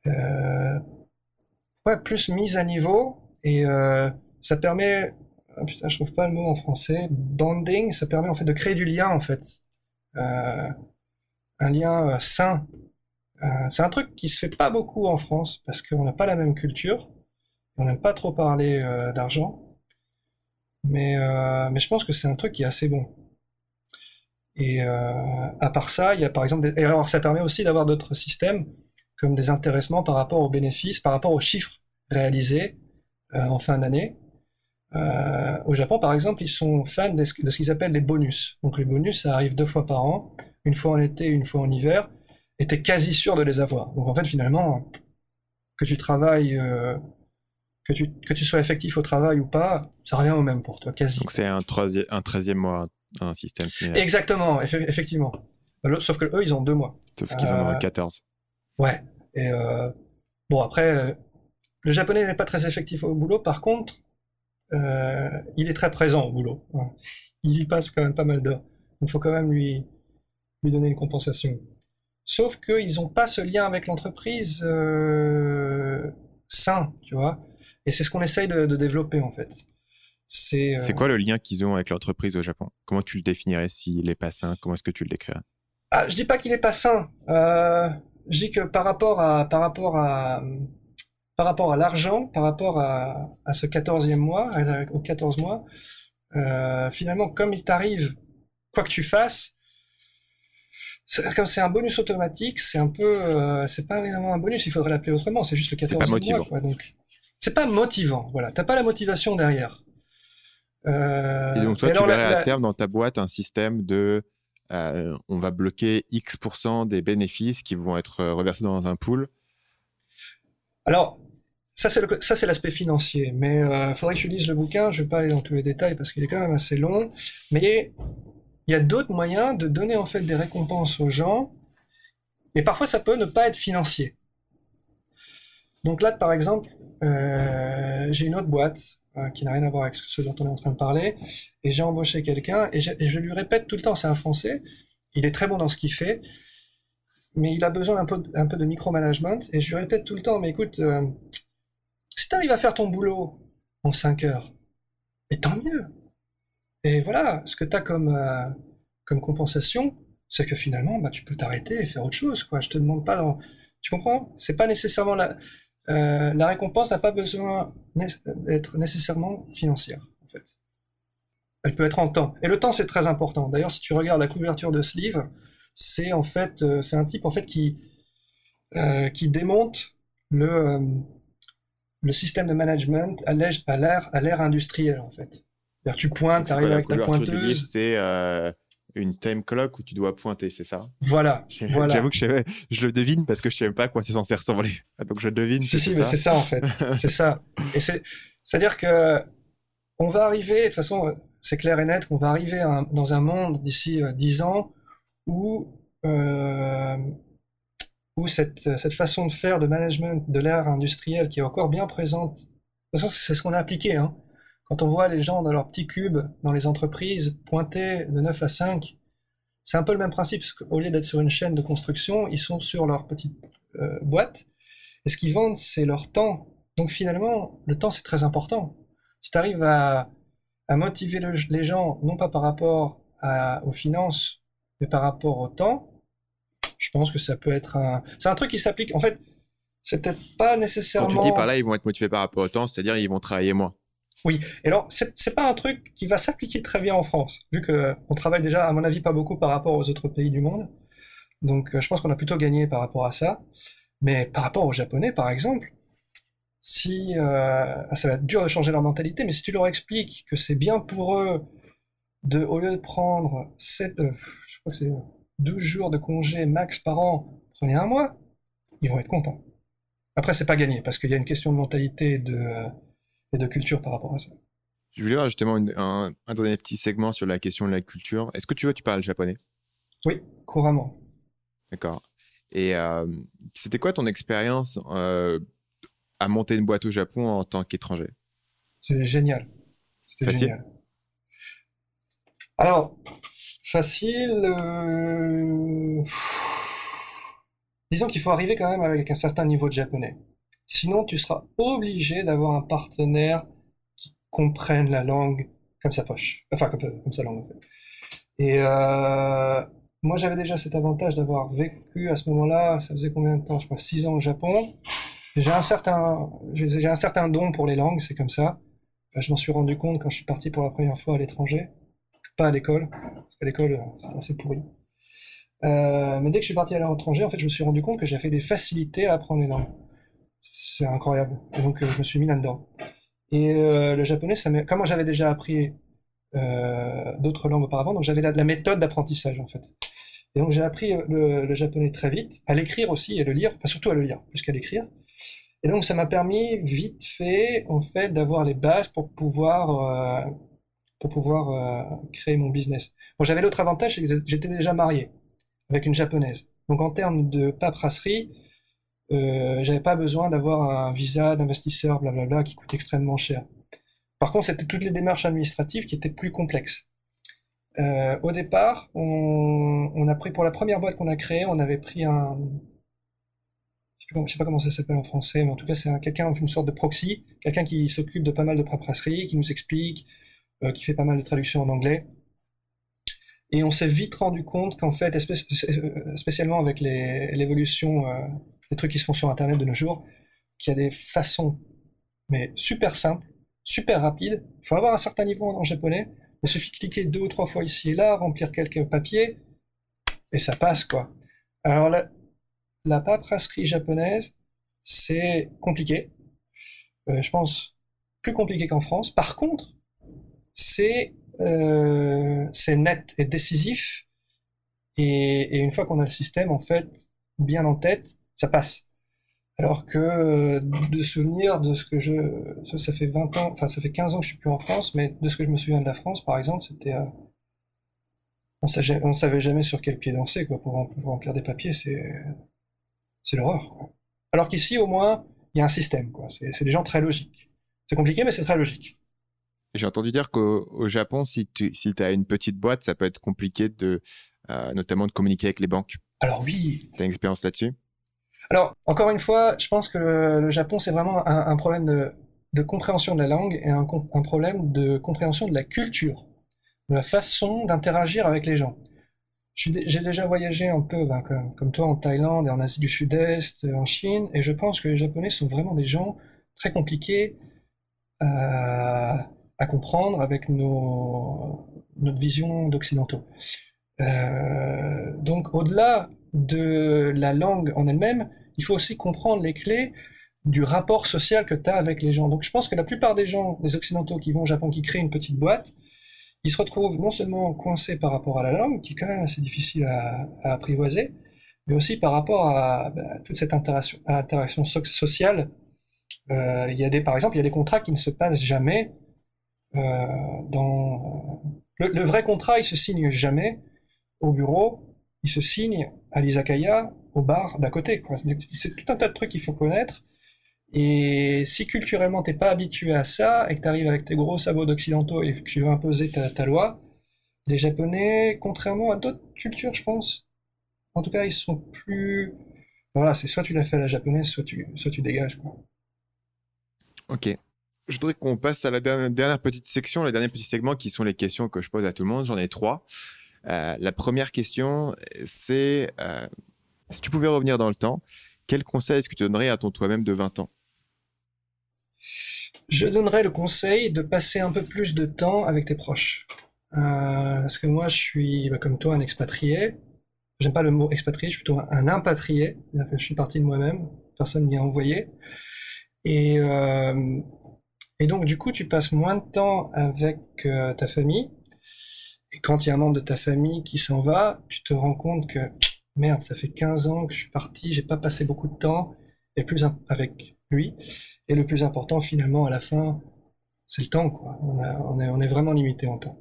euh, ouais, plus mise à niveau et euh, ça permet ah, putain je trouve pas le mot en français bonding ça permet en fait de créer du lien en fait un lien sain. c'est un truc qui se fait pas beaucoup en France parce qu'on n'a pas la même culture. On n'aime pas trop parler d'argent. Mais, mais je pense que c'est un truc qui est assez bon. Et à part ça, il y a par exemple, alors ça permet aussi d'avoir d'autres systèmes comme des intéressements par rapport aux bénéfices, par rapport aux chiffres réalisés en fin d'année. Euh, au Japon, par exemple, ils sont fans de ce, qu'ils appellent les bonus. Donc les bonus, ça arrive deux fois par an, une fois en été, une fois en hiver, et tu es quasi sûr de les avoir. Donc en fait, finalement, que tu travailles, euh, que, tu, que tu sois effectif au travail ou pas, ça revient au même pour toi, quasi. Donc c'est un, un 13e mois, un système similaire. Exactement, effectivement. Sauf que eux, ils ont deux mois. Sauf qu'ils en ont 14. Euh, ouais. Et bon, après, le japonais n'est pas très effectif au boulot. Par contre, euh, il est très présent au boulot. Il y passe quand même pas mal d'heures. Il faut quand même lui, lui donner une compensation. Sauf qu'ils n'ont pas ce lien avec l'entreprise euh, sain, tu vois. Et c'est ce qu'on essaye de, développer en fait. C'est euh, quoi le lien qu'ils ont avec l'entreprise au Japon? Comment tu le définirais s'il est pas sain? Comment est-ce que tu le décrirais? Ah, Je dis pas qu'il est pas sain. je dis que par rapport à, par rapport à, par rapport à l'argent, par rapport à, ce 14e mois, aux 14 mois, euh, finalement, comme il t'arrive, quoi que tu fasses, comme c'est un bonus automatique, c'est un peu, euh, c'est pas vraiment un bonus, il faudrait l'appeler autrement, c'est juste le 14e mois. Quoi, donc, c'est pas motivant, voilà, t'as pas la motivation derrière. Euh, et donc toi, tu verrais à terme dans ta boîte un système de, on va bloquer X% des bénéfices qui vont être reversés dans un pool. Alors, ça c'est l'aspect financier, mais il euh, faudrait que tu lises le bouquin, je vais pas aller dans tous les détails parce qu'il est quand même assez long, mais il y a d'autres moyens de donner en fait des récompenses aux gens, et parfois ça peut ne pas être financier. Donc là, par exemple, euh, j'ai une autre boîte euh, qui n'a rien à voir avec ce dont on est en train de parler, et j'ai embauché quelqu'un, et, je lui répète tout le temps, c'est un Français, il est très bon dans ce qu'il fait, mais il a besoin d'un peu, un peu de micromanagement. Et je lui répète tout le temps, mais écoute, euh, si tu arrives à faire ton boulot en 5 heures, et tant mieux. Et voilà, ce que tu as comme, euh, comme compensation, c'est que finalement, bah, tu peux t'arrêter et faire autre chose. Quoi. Je te demande pas dans... Tu comprends? C'est pas nécessairement la... Euh, la récompense n'a pas besoin d'être nécessairement financière, en fait. Elle peut être en temps. Et le temps, c'est très important. D'ailleurs, si tu regardes la couverture de ce livre, c'est en fait, euh, c'est un type en fait qui euh, qui démonte le euh, le système de management à l'ère à l'ère industrielle en fait. Tu pointes, tu arrives avec ta pointeuse. C'est une time clock où tu dois pointer, c'est ça? (laughs) Voilà. J'avoue que je, je, le devine parce que je sais même pas à quoi c'est censé ressembler. Donc je devine. Si, si, mais c'est ça en fait. (laughs) c'est ça. Et c'est, c'est-à-dire que on va arriver, de toute façon, c'est clair et net qu'on va arriver dans un monde d'ici dix 10 ans où, euh, où cette, cette, façon de faire de management de l'ère industrielle qui est encore bien présente, de toute façon c'est ce qu'on a appliqué. Hein. Quand on voit les gens dans leurs petits cubes, dans les entreprises, pointer de 9 à 5, c'est un peu le même principe, parce qu'au lieu d'être sur une chaîne de construction, ils sont sur leur petite euh, boîte, et ce qu'ils vendent, c'est leur temps. Donc finalement, le temps, c'est très important. Si tu arrives à, à motiver les gens, non pas par rapport à, aux finances mais par rapport au temps, je pense que ça peut être un. C'est un truc qui s'applique. En fait, c'est peut-être pas nécessairement. Quand tu dis par là, ils vont être motivés par rapport au temps, c'est-à-dire ils vont travailler moins. Oui. Et alors, c'est pas un truc qui va s'appliquer très bien en France, vu que on travaille déjà, à mon avis, pas beaucoup par rapport aux autres pays du monde. Donc, euh, je pense qu'on a plutôt gagné par rapport à ça. Mais par rapport aux Japonais, par exemple, si euh, ça va être dur de changer leur mentalité, mais si tu leur expliques que c'est bien pour eux de, au lieu de prendre 7, crois que c'est 12 jours de congé max par an, prenez un mois, ils vont être contents. Après, c'est pas gagné, parce qu'il y a une question de mentalité de, et de culture par rapport à ça. Je voulais voir justement un, un, dernier petit segment sur la question de la culture. Est-ce que tu vois, tu parles japonais? Oui, couramment. D'accord. Et euh, c'était quoi ton expérience euh, à monter une boîte au Japon en tant qu'étranger? C'est génial. C'était génial. Alors, Facile. Euh, disons qu'il faut arriver quand même avec un certain niveau de japonais. Sinon, tu seras obligé d'avoir un partenaire qui comprenne la langue comme sa poche. Enfin, comme, sa langue, en fait. Et, euh, moi, j'avais déjà cet avantage d'avoir vécu à ce moment-là, ça faisait combien de temps? Je crois 6 ans au Japon. J'ai un certain, don pour les langues, c'est comme ça. Je m'en suis rendu compte quand je suis parti pour la première fois à l'étranger, pas à l'école, parce qu'à l'école, c'est assez pourri. Euh, mais dès que je suis parti à l'étranger, en fait, je me suis rendu compte que j'avais des facilités à apprendre les langues. C'est incroyable. Et donc, euh, je me suis mis là-dedans. Et euh, le japonais, ça comme j'avais déjà appris d'autres langues auparavant, donc j'avais la, la, méthode d'apprentissage, en fait. Et donc, j'ai appris le, japonais très vite, à l'écrire aussi et le lire, enfin surtout à le lire, plus qu'à l'écrire. Et donc, ça m'a permis, vite fait, en fait, d'avoir les bases pour pouvoir, pour pouvoir créer mon business. Bon, j'avais l'autre avantage, c'est que j'étais déjà marié avec une japonaise. Donc en termes de paperasserie, euh, j'avais pas besoin d'avoir un visa d'investisseur, blablabla, qui coûte extrêmement cher. Par contre, c'était toutes les démarches administratives qui étaient plus complexes. Euh, au départ, on, a pris pour la première boîte qu'on a créée, on avait pris un, je sais pas comment ça s'appelle en français, mais en tout cas c'est quelqu'un, une sorte de proxy, quelqu'un qui s'occupe de pas mal de paperasserie, qui nous explique, euh, qui fait pas mal de traductions en anglais. Et on s'est vite rendu compte qu'en fait, euh, spécialement avec l'évolution euh, des trucs qui se font sur Internet de nos jours, qu'il y a des façons, mais super simples, super rapides. Il faut avoir un certain niveau en, japonais. Il suffit de cliquer deux ou trois fois ici et là, remplir quelques papiers, et ça passe, quoi. Alors, la, la paperasserie japonaise, c'est compliqué. Euh, je pense plus compliqué qu'en France. Par contre, c'est euh, c'est net et décisif. Et, une fois qu'on a le système, en fait, bien en tête, ça passe. Alors que euh, de souvenir de ce que je... Ça, fait 20 ans, enfin ça fait 15 ans que je suis plus en France, mais de ce que je me souviens de la France, par exemple, c'était... Euh, on, savait, savait jamais sur quel pied danser, quoi, pour, remplir des papiers, c'est... C'est l'horreur, Alors qu'ici, au moins, il y a un système, quoi. C'est des gens très logiques. C'est compliqué, mais c'est très logique. J'ai entendu dire qu'au Japon, si tu si as une petite boîte, ça peut être compliqué de, euh, notamment de communiquer avec les banques. Alors oui. Tu as une expérience là-dessus? Alors, encore une fois, je pense que le, Japon, c'est vraiment un, problème de, compréhension de la langue et un, problème de compréhension de la culture, de la façon d'interagir avec les gens. J'ai déjà voyagé un peu, ben, comme, toi, en Thaïlande et en Asie du Sud-Est, en Chine, et je pense que les Japonais sont vraiment des gens très compliqués. Euh, à comprendre avec nos, notre vision d'occidentaux. Euh, donc au-delà de la langue en elle-même, il faut aussi comprendre les clés du rapport social que tu as avec les gens. Donc je pense que la plupart des gens, des occidentaux qui vont au Japon, qui créent une petite boîte, ils se retrouvent non seulement coincés par rapport à la langue, qui est quand même assez difficile à, apprivoiser, mais aussi par rapport à, bah, toute cette interaction, sociale. Euh, il y a des, par exemple, il y a des contrats qui ne se passent jamais euh, dans le, vrai contrat, il se signe jamais au bureau, il se signe à l'izakaya, au bar d'à côté. C'est tout un tas de trucs qu'il faut connaître. Et si culturellement t'es pas habitué à ça et que tu arrives avec tes gros sabots d'occidentaux et que tu veux imposer ta, loi, les Japonais, contrairement à d'autres cultures, je pense, en tout cas, ils sont plus. Voilà, c'est soit tu l'as fait à la japonaise, soit tu, soit tu dégages. Ok. Je voudrais qu'on passe à la dernière, petite section, le dernier petit segment qui sont les questions que je pose à tout le monde. J'en ai trois. Euh, la première question, c'est euh, si tu pouvais revenir dans le temps, quel conseil est-ce que tu donnerais à ton toi-même de 20 ans? Je donnerais le conseil de passer un peu plus de temps avec tes proches. Euh, parce que moi, je suis, bah, comme toi, un expatrié. J'aime pas le mot expatrié, je suis plutôt un impatrié. Je suis parti de moi-même, personne ne m'y a envoyé. Et et donc, du coup, tu passes moins de temps avec euh, ta famille. Et quand il y a un membre de ta famille qui s'en va, tu te rends compte que merde, ça fait 15 ans que je suis parti, j'ai pas passé beaucoup de temps et plus avec lui. Et le plus important, finalement, à la fin, c'est le temps, quoi. On, est, vraiment limité en temps.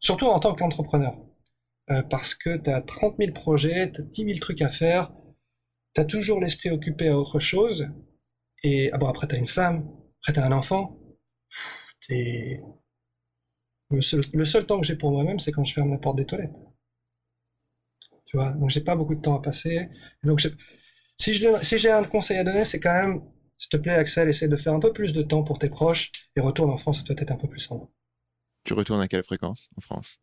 Surtout en tant qu'entrepreneur. Euh, parce que tu as 30 000 projets, tu as 10 000 trucs à faire, tu as toujours l'esprit occupé à autre chose. Et ah après, tu une femme, après, tu un enfant, le seul, temps que j'ai pour moi-même, c'est quand je ferme la porte des toilettes. Tu vois, donc j'ai pas beaucoup de temps à passer. Donc si j'ai un conseil à donner, c'est quand même, s'il te plaît, Axel, essaie de faire un peu plus de temps pour tes proches et retourne en France, ça peut être un peu plus sombre. Tu retournes à quelle fréquence en France?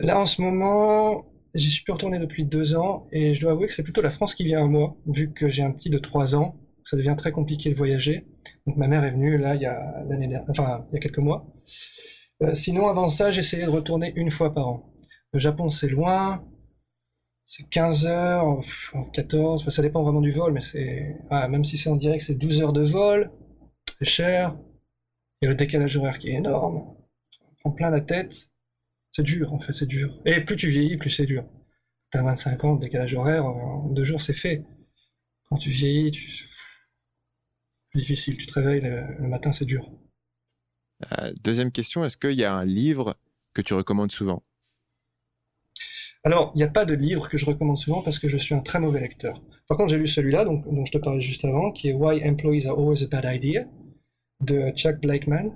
Là, en ce moment, j'y suis plus retourné depuis deux ans et je dois avouer que c'est plutôt la France qui vient à moi, vu que j'ai un petit de trois ans. Ça devient très compliqué de voyager. Donc ma mère est venue là il y a l'année dernière, enfin il y a quelques mois. Euh, sinon avant ça, j'essayais de retourner une fois par an. Le Japon c'est loin, c'est 15 heures, 14, ça dépend vraiment du vol, mais c'est ah, même si c'est en direct, c'est 12 heures de vol, c'est cher. Il y a le décalage horaire qui est énorme, prend plein la tête. C'est dur, en fait, c'est dur. Et plus tu vieillis, plus c'est dur. T'as 25 ans, décalage horaire, en deux jours, c'est fait. Quand tu vieillis, tu... plus difficile. Tu te réveilles, le, matin, c'est dur. Euh, deuxième question, est-ce qu'il y a un livre que tu recommandes souvent? Alors, il n'y a pas de livre que je recommande souvent parce que je suis un très mauvais lecteur. Par contre, j'ai lu celui-là, dont je te parlais juste avant, qui est Why Employees Are Always a Bad Idea, de Chuck Blakeman.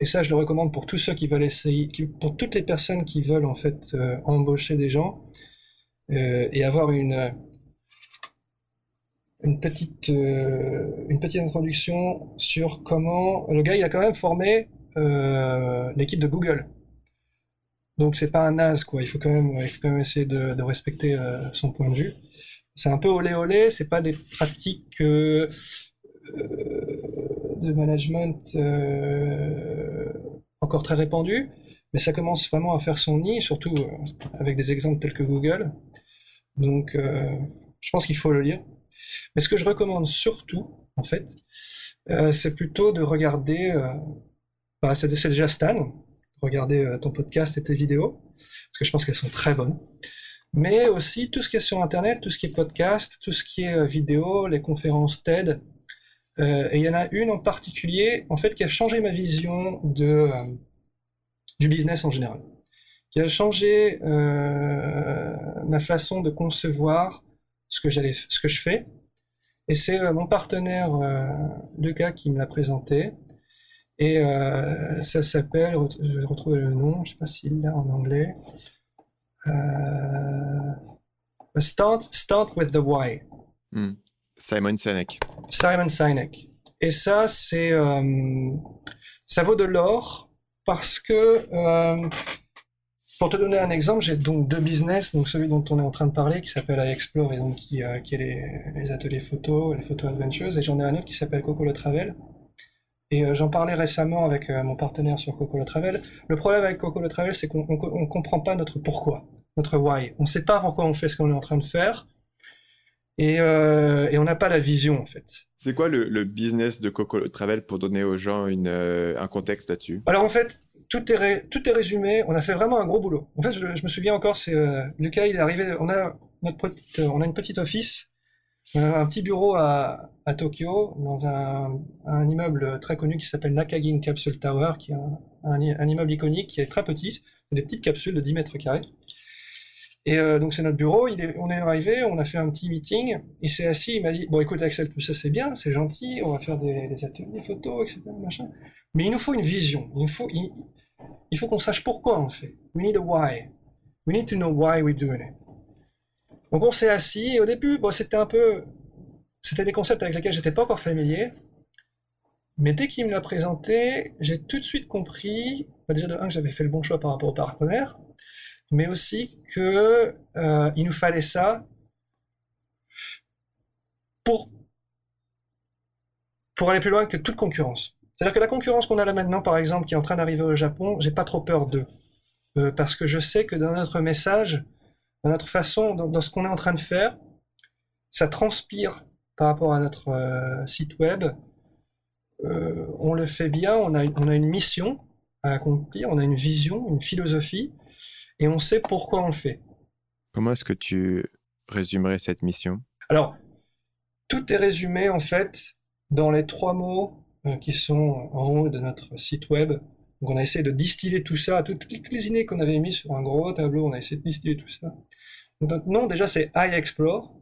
Et ça, je le recommande pour tous ceux qui veulent essayer, pour toutes les personnes qui veulent en fait euh, embaucher des gens euh, et avoir une petite euh, une petite introduction sur comment le gars il a quand même formé l'équipe de Google. Donc c'est pas un naze quoi. Il faut quand même il faut quand même essayer de, respecter son point de vue. C'est un peu olé olé. C'est pas des pratiques de management euh, encore très répandu, mais ça commence vraiment à faire son nid, surtout euh, avec des exemples tels que Google. Donc, euh, je pense qu'il faut le lire. Mais ce que je recommande surtout, en fait, c'est plutôt de regarder. Bah, c'est déjà Stan, regarder ton podcast et tes vidéos, parce que je pense qu'elles sont très bonnes. Mais aussi tout ce qui est sur Internet, tout ce qui est podcast, tout ce qui est vidéo, les conférences TED, euh, et il y en a une en particulier, en fait, qui a changé ma vision euh, du business en général, qui a changé euh, ma façon de concevoir ce que, ce que je fais. Et c'est mon partenaire Lucas qui me l'a présenté. Et ça s'appelle, je vais retrouver le nom, je ne sais pas s'il l'a en anglais. start, start with the why. Hmm. Simon Sinek. Simon Sinek. Et ça, c'est, euh, ça vaut de l'or parce que, euh, pour te donner un exemple, j'ai donc deux business, donc celui dont on est en train de parler, qui s'appelle iExplore et donc qui, euh, qui est les, les, ateliers photo, les photo adventures, et j'en ai un autre qui s'appelle Coco le Travel. Et j'en parlais récemment avec mon partenaire sur Coco le Travel. Le problème avec Coco le Travel, c'est qu'on ne comprend pas notre pourquoi, notre why. On ne sait pas pourquoi on fait ce qu'on est en train de faire. Euh, et, on n'a pas la vision en fait. C'est quoi le, business de Coco Travel pour donner aux gens une, euh, un contexte là-dessus? Alors en fait, tout est, tout est résumé. On a fait vraiment un gros boulot. En fait, je, me souviens encore, c'est euh, Lucas, il est arrivé. On a notre petite, on a une petite office, un petit bureau à, à Tokyo dans un, immeuble très connu qui s'appelle Nakagin Capsule Tower, qui est un, immeuble iconique qui est très petit, des petites capsules de 10 mètres carrés. Et euh, donc c'est notre bureau, on est arrivé, on a fait un petit meeting, il s'est assis, il m'a dit, bon écoute Axel, tout ça c'est bien, c'est gentil, on va faire des, des, ateliers photos, etc. Mais il nous faut une vision, il faut, qu'on sache pourquoi on fait. We need a why. We need to know why we're doing it. Donc on s'est assis, et au début, c'était un peu... C'était des concepts avec lesquels j'étais pas encore familier, mais dès qu'il me l'a présenté, j'ai tout de suite compris, bah, déjà de un, que j'avais fait le bon choix par rapport au partenaire, mais aussi que euh, il nous fallait ça pour pour aller plus loin que toute concurrence. C'est-à-dire que la concurrence qu'on a là maintenant, par exemple, qui est en train d'arriver au Japon, j'ai pas trop peur d'eux, euh, parce que je sais que dans notre message, dans notre façon, dans, ce qu'on est en train de faire, ça transpire par rapport à notre euh, site web. on le fait bien, on a, on a une mission à accomplir, on a une vision, une philosophie, et on sait pourquoi on le fait. Comment est-ce que tu résumerais cette mission? Alors, tout est résumé en fait dans les trois mots euh, qui sont en haut de notre site web. Donc on a essayé de distiller tout ça, toutes, les idées qu'on avait mis sur un gros tableau, on a essayé de distiller tout ça. Donc notre nom déjà c'est I Explore.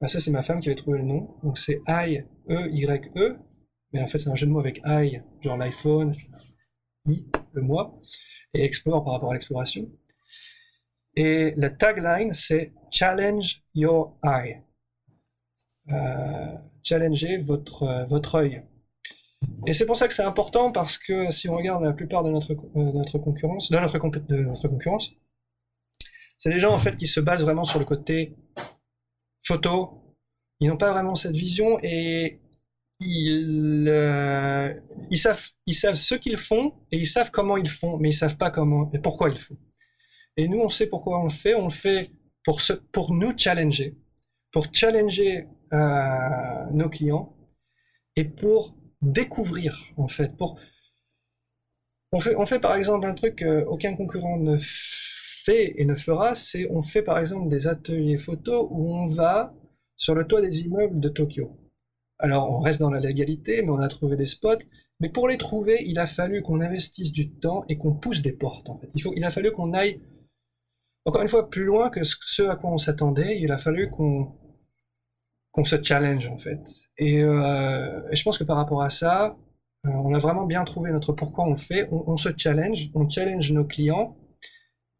Ben, ça c'est ma femme qui avait trouvé le nom. Donc c'est I E Y E, mais en fait c'est un jeu de mots avec I, genre l'iPhone, I, le moi, et Explore par rapport à l'exploration. Et la tagline, c'est Challenge your eye. Euh, challenger votre, votre œil. Et c'est pour ça que c'est important parce que si on regarde la plupart de notre, euh, notre concurrence, de notre, de notre concurrence, C'est des gens en fait qui se basent vraiment sur le côté photo. Ils n'ont pas vraiment cette vision et ils, euh, ils savent, ils savent ce qu'ils font et ils savent comment ils font, mais ils savent pas comment et pourquoi ils font. Et nous, on sait pourquoi on le fait. On le fait pour, pour nous challenger, pour challenger euh, nos clients et pour découvrir, en fait. Pour... On, fait, on fait par exemple un truc qu'aucun concurrent ne fait et ne fera, c'est on fait par exemple des ateliers photo où on va sur le toit des immeubles de Tokyo. Alors on reste dans la légalité, mais on a trouvé des spots. Mais pour les trouver, il a fallu qu'on investisse du temps et qu'on pousse des portes. En fait, il, a fallu qu'on aille encore une fois plus loin que ce à quoi on s'attendait. Il a fallu qu'on qu'on se challenge en fait. Et, euh, je pense que par rapport à ça, euh, on a vraiment bien trouvé notre pourquoi on fait. On, se challenge, on challenge nos clients,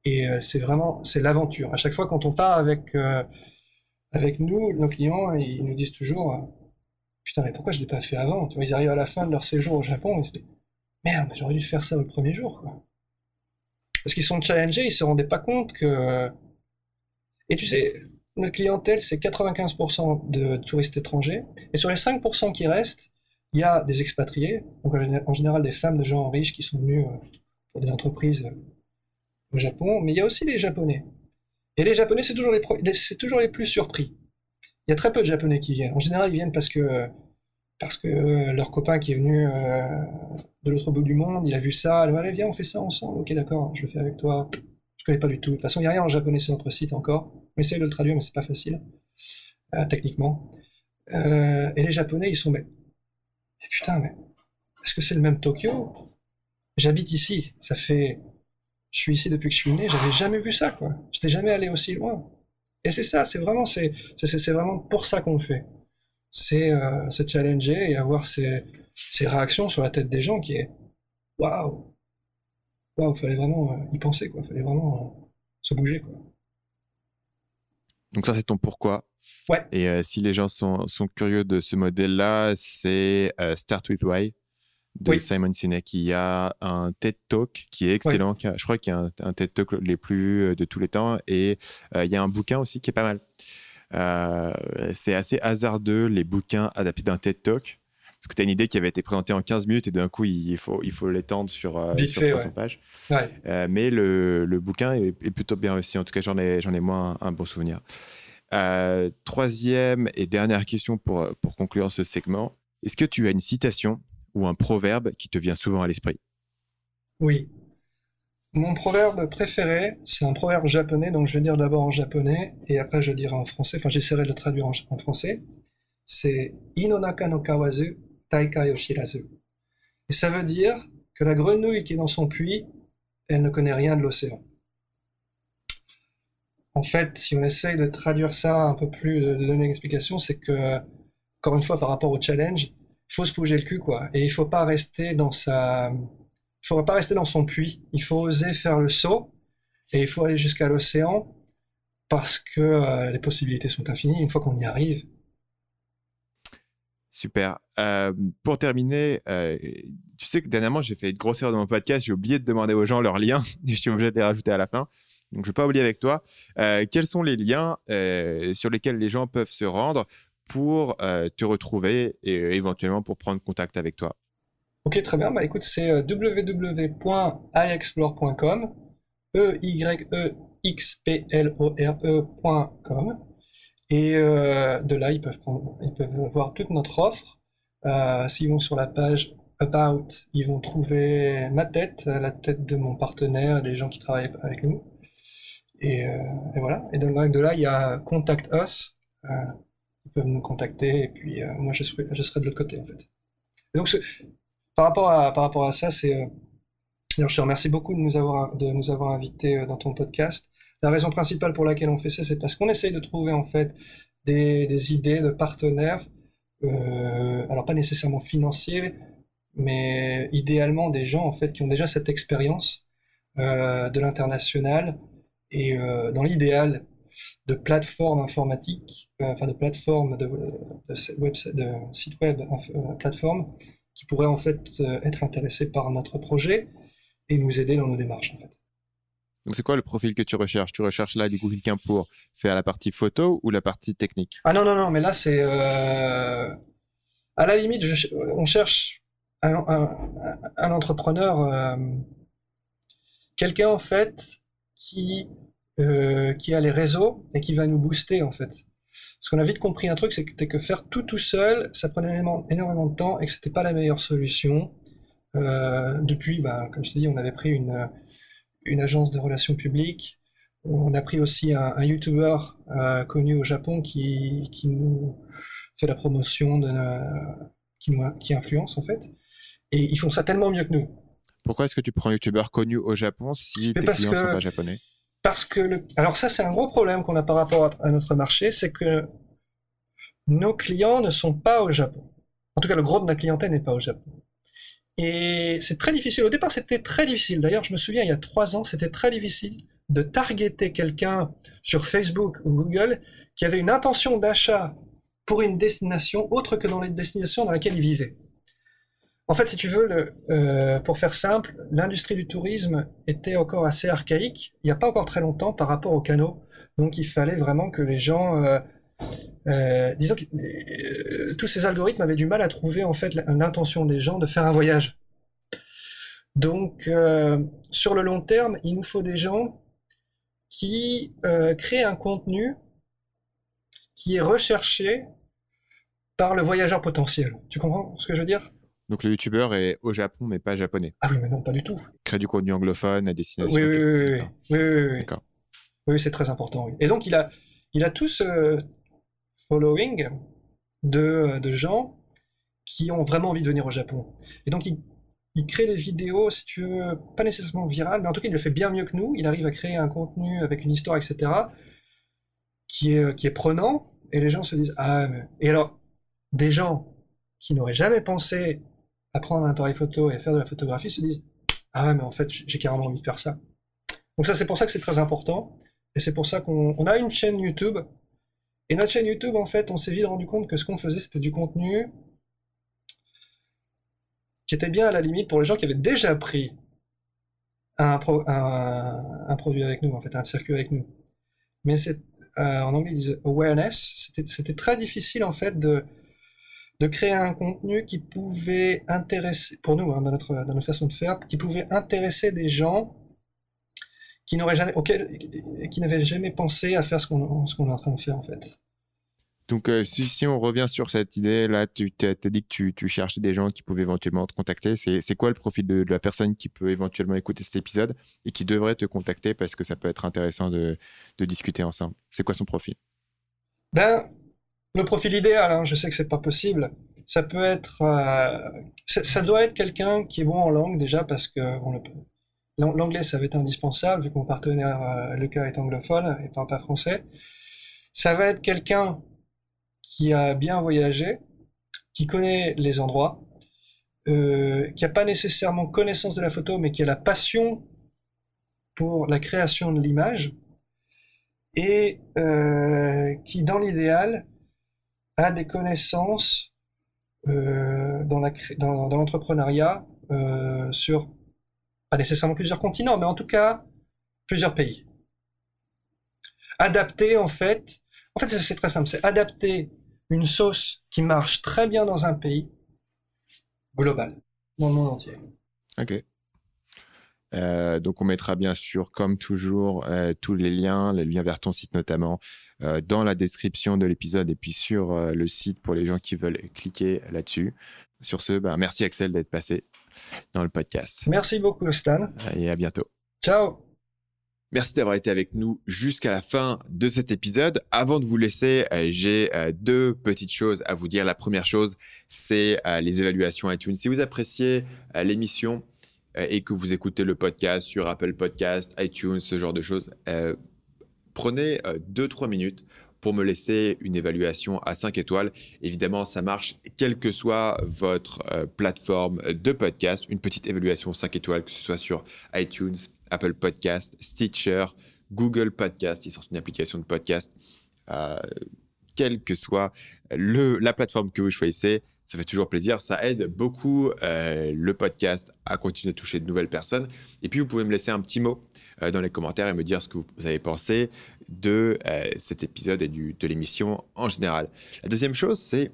et euh, c'est vraiment c'est l'aventure. À chaque fois quand on part avec avec nous, nos clients, ils nous disent toujours putain mais pourquoi je l'ai pas fait avant? Ils arrivent à la fin de leur séjour au Japon et se disent merde j'aurais dû faire ça le premier jour quoi. Parce qu'ils sont challengés, ils se rendaient pas compte que et tu sais notre clientèle, c'est 95% de touristes étrangers. Et sur les 5% qui restent, il y a des expatriés, donc en général des femmes de gens riches qui sont venues euh, pour des entreprises euh, au Japon, mais il y a aussi des Japonais. Et les Japonais, c'est toujours les, c'est toujours les plus surpris. Il y a très peu de Japonais qui viennent. En général, ils viennent parce que, parce que euh, leur copain qui est venu de l'autre bout du monde, il a vu ça, allez, viens, on fait ça ensemble. Ok, d'accord, je le fais avec toi. Je connais pas du tout. De toute façon, il n'y a rien en japonais sur notre site encore. On essaie de le traduire, mais c'est pas facile, euh, techniquement. Euh, et les Japonais, ils sont, mais, putain, mais est-ce que c'est le même Tokyo? J'habite ici, ça fait, je suis ici depuis que je suis né, j'avais jamais vu ça, quoi. J'étais jamais allé aussi loin. Et c'est ça, c'est vraiment, c'est, c'est, vraiment pour ça qu'on le fait. C'est euh, se challenger et avoir ces, ces réactions sur la tête des gens qui est, waouh, waouh, fallait vraiment y penser, quoi. Fallait vraiment se bouger, quoi. Donc ça, c'est ton pourquoi. Ouais. Et euh, si les gens sont, sont, curieux de ce modèle-là, c'est euh, Start with Why de Simon Sinek. Il y a un TED Talk qui est excellent. je crois qu'il y a un, TED Talk les plus euh, de tous les temps. Et il y a un bouquin aussi qui est pas mal. c'est assez hasardeux, les bouquins adaptés d'un TED Talk. Parce que tu as une idée qui avait été présentée en 15 minutes et d'un coup, il faut, il faut l'étendre sur, euh, sur 300 pages. Euh, mais le, le bouquin est, plutôt bien aussi. En tout cas, j'en ai, j'en ai moins un, bon souvenir. Euh, troisième et dernière question pour, pour conclure ce segment. Est-ce que tu as une citation ou un proverbe qui te vient souvent à l'esprit Oui. Mon proverbe préféré, c'est un proverbe japonais, donc je vais dire d'abord en japonais et après je dirai en français, enfin j'essaierai de le traduire en, français. C'est Inonaka no kawazu Taika Yoshirazu. Et ça veut dire que la grenouille qui est dans son puits, elle ne connaît rien de l'océan. En fait, si on essaye de traduire ça un peu plus, de donner une explication, c'est que, encore une fois, par rapport au challenge, faut se bouger le cul, quoi. Et il faut pas rester dans sa, il faut pas rester dans son puits. Il faut oser faire le saut et il faut aller jusqu'à l'océan parce que euh, les possibilités sont infinies. Une fois qu'on y arrive, Super. Euh, pour terminer, euh, tu sais que dernièrement, j'ai fait une grosse erreur dans mon podcast. J'ai oublié de demander aux gens leurs liens. (laughs) je suis obligé de les rajouter à la fin. Donc, je ne vais pas oublier avec toi. Quels sont les liens sur lesquels les gens peuvent se rendre pour te retrouver et éventuellement pour prendre contact avec toi Ok, très bien. Bah, écoute, c'est www.iexplore.com, e y e x p l o r e.com. Et euh, de là, ils peuvent, ils peuvent voir toute notre offre. Euh, S'ils vont sur la page About, ils vont trouver ma tête, la tête de mon partenaire, des gens qui travaillent avec nous. Et, euh, et voilà. Et donc de là, il y a Contact Us. Euh, peuvent nous contacter et puis euh, moi, je serai, je serai de l'autre côté en fait. Donc, ce, par rapport à, par rapport à ça, c'est. Euh, je te remercie beaucoup de nous avoir, de nous avoir invités dans ton podcast. La raison principale pour laquelle on fait ça, c'est parce qu'on essaye de trouver en fait des, idées de partenaires, euh, alors pas nécessairement financiers, mais idéalement des gens en fait qui ont déjà cette expérience euh, de l'international et euh, dans l'idéal de plateformes informatiques, enfin de plateformes de, de, de sites web, plateformes qui pourraient en fait être intéressés par notre projet et nous aider dans nos démarches en fait. Donc c'est quoi le profil que tu recherches? Tu recherches là du coup quelqu'un pour faire la partie photo ou la partie technique? Ah non, non, non, mais là c'est... Euh, à la limite, on cherche un, entrepreneur, euh, quelqu'un en fait qui, euh, qui a les réseaux et qui va nous booster en fait. Parce qu'on a vite compris un truc, c'est que, faire tout tout seul, ça prenait énormément, énormément de temps et que c'était pas la meilleure solution. depuis, bah, comme je t'ai dit, on avait pris une une agence de relations publiques. On a pris aussi un, YouTuber euh, connu au Japon qui, nous fait la promotion, de, qui, nous, qui influence en fait. Et ils font ça tellement mieux que nous. Pourquoi est-ce que tu prends un YouTuber connu au Japon si tes clients ne sont pas japonais? Parce que, alors ça c'est un gros problème qu'on a par rapport à notre marché, c'est que nos clients ne sont pas au Japon. En tout cas, le gros de notre clientèle n'est pas au Japon. Et c'est très difficile. Au départ, c'était très difficile. D'ailleurs, je me souviens, il y a trois ans, c'était très difficile de targeter quelqu'un sur Facebook ou Google qui avait une intention d'achat pour une destination autre que dans les destinations dans lesquelles il vivait. En fait, si tu veux, le, euh, pour faire simple, l'industrie du tourisme était encore assez archaïque, il n'y a pas encore très longtemps par rapport aux canaux. Donc il fallait vraiment que les gens euh, euh, disons que euh, tous ces algorithmes avaient du mal à trouver en fait l'intention des gens de faire un voyage. Donc, euh, sur le long terme, il nous faut des gens qui créent un contenu qui est recherché par le voyageur potentiel. Tu comprends ce que je veux dire? Donc le youtubeur est au Japon mais pas japonais. Ah oui, mais non, pas du tout. Crée du contenu anglophone à destination. Oui, oui, oui, oui, oui, D'accord. Oui, c'est très important. Et donc il a, il a tout ce, following de, de, gens qui ont vraiment envie de venir au Japon. Et donc, il, il, crée des vidéos, si tu veux, pas nécessairement virales, mais en tout cas, il le fait bien mieux que nous. Il arrive à créer un contenu avec une histoire, etc., qui est, qui est prenant, et les gens se disent Ah, mais... Et alors, des gens qui n'auraient jamais pensé à prendre un appareil photo et faire de la photographie se disent Ah, mais en fait, j'ai carrément envie de faire ça. Donc, ça, c'est pour ça que c'est très important. Et c'est pour ça qu'on a une chaîne YouTube et notre chaîne YouTube, en fait, on s'est vite rendu compte que ce qu'on faisait, c'était du contenu qui était bien à la limite pour les gens qui avaient déjà pris un, produit avec nous, en fait, un circuit avec nous. Mais c'est, euh, en anglais, ils disent awareness. C'était très difficile, en fait, de, de créer un contenu qui pouvait intéresser, pour nous, hein, dans, notre, dans notre façon de faire, qui pouvait intéresser des gens qui n'aurait jamais, qui n'avait jamais pensé à faire ce qu'on, ce qu'on est en train de faire en fait. Donc, euh, si, si, on revient sur cette idée, là, tu as dit que tu, tu, cherchais des gens qui pouvaient éventuellement te contacter. C'est, c'est quoi le profil de, la personne qui peut éventuellement écouter cet épisode et qui devrait te contacter parce que ça peut être intéressant de, de discuter ensemble? C'est quoi son profil? Ben, le profil idéal, hein, je sais que c'est pas possible. Ça peut être, euh, ça, doit être quelqu'un qui est bon en langue déjà parce que L'anglais, ça va être indispensable, vu que mon partenaire, euh, le cas est anglophone et parle pas français. Ça va être quelqu'un qui a bien voyagé, qui connaît les endroits, euh, qui n'a pas nécessairement connaissance de la photo, mais qui a la passion pour la création de l'image, et euh, qui, dans l'idéal, a des connaissances dans l'entrepreneuriat sur pas nécessairement plusieurs continents, mais en tout cas plusieurs pays. Adapter, en fait, en fait c'est très simple, c'est adapter une sauce qui marche très bien dans un pays global, dans le monde entier. Ok. Euh, donc on mettra bien sûr, comme toujours, euh, tous les liens, les liens vers ton site notamment, euh, dans la description de l'épisode et puis sur le site pour les gens qui veulent cliquer là-dessus. Sur ce, ben, merci Axel d'être passé dans le podcast. Merci beaucoup, Stan. Et à bientôt. Ciao. Merci d'avoir été avec nous jusqu'à la fin de cet épisode. Avant de vous laisser, j'ai deux petites choses à vous dire. La première chose, c'est les évaluations iTunes. Si vous appréciez l'émission et que vous écoutez le podcast sur Apple Podcast, iTunes, ce genre de choses, prenez 2-3 minutes pour me laisser une évaluation à 5 étoiles. Évidemment, ça marche quelle que soit votre euh, plateforme de podcast. Une petite évaluation 5 étoiles, que ce soit sur iTunes, Apple Podcast, Stitcher, Google Podcast. Ils sortent une application de podcast. Euh, quelle que soit la plateforme que vous choisissez, Ça fait toujours plaisir. Ça aide beaucoup euh, le podcast à continuer de toucher de nouvelles personnes. Et puis, vous pouvez me laisser un petit mot euh, dans les commentaires et me dire ce que vous avez pensé de euh, cet épisode et de l'émission en général. La deuxième chose, c'est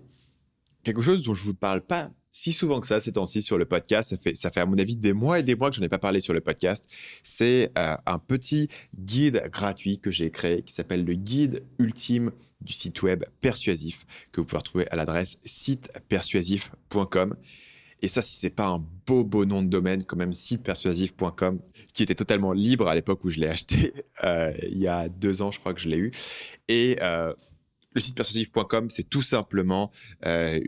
quelque chose dont je ne vous parle pas si souvent que ça ces temps-ci sur le podcast. Ça fait, ça fait à mon avis des mois et des mois que je n'en ai pas parlé sur le podcast. C'est un petit guide gratuit que j'ai créé qui s'appelle le guide ultime du site web persuasif que vous pouvez retrouver à l'adresse sitepersuasif.com. Et ça, si c'est pas un beau, beau nom de domaine, quand même, sitepersuasif.com, qui était totalement libre à l'époque où je l'ai acheté, (laughs) euh, il y a deux ans, je crois que je l'ai eu. Et euh, le site persuasif.com, c'est tout simplement euh,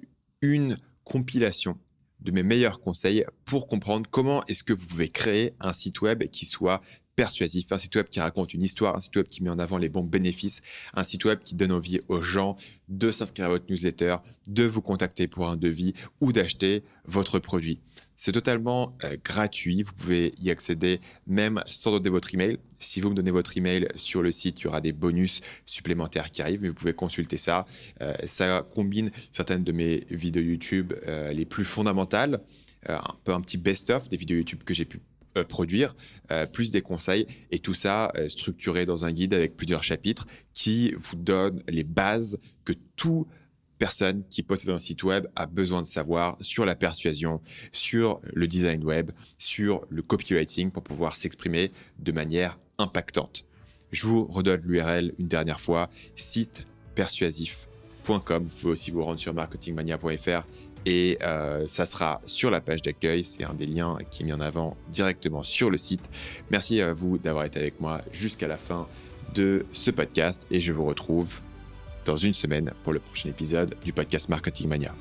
une compilation de mes meilleurs conseils pour comprendre comment est-ce que vous pouvez créer un site web qui soit persuasif, un site web qui raconte une histoire, un site web qui met en avant les bons bénéfices, un site web qui donne envie aux gens de s'inscrire à votre newsletter, de vous contacter pour un devis ou d'acheter votre produit. C'est totalement euh, gratuit, vous pouvez y accéder même sans donner votre email. Si vous me donnez votre email sur le site, il y aura des bonus supplémentaires qui arrivent, mais vous pouvez consulter ça. Euh, ça combine certaines de mes vidéos YouTube euh, les plus fondamentales, un peu un petit best-of des vidéos YouTube que j'ai pu euh, produire, euh, plus des conseils, et tout ça euh, structuré dans un guide avec plusieurs chapitres qui vous donne les bases que tout personne qui possède un site web a besoin de savoir sur la persuasion, sur le design web, sur le copywriting pour pouvoir s'exprimer de manière impactante. Je vous redonne l'URL une dernière fois, site persuasif.com. Vous pouvez aussi vous rendre sur marketingmania.fr et euh, ça sera sur la page d'accueil. C'est un des liens qui est mis en avant directement sur le site. Merci à vous d'avoir été avec moi jusqu'à la fin de ce podcast et je vous retrouve dans une semaine pour le prochain épisode du podcast Marketing Mania.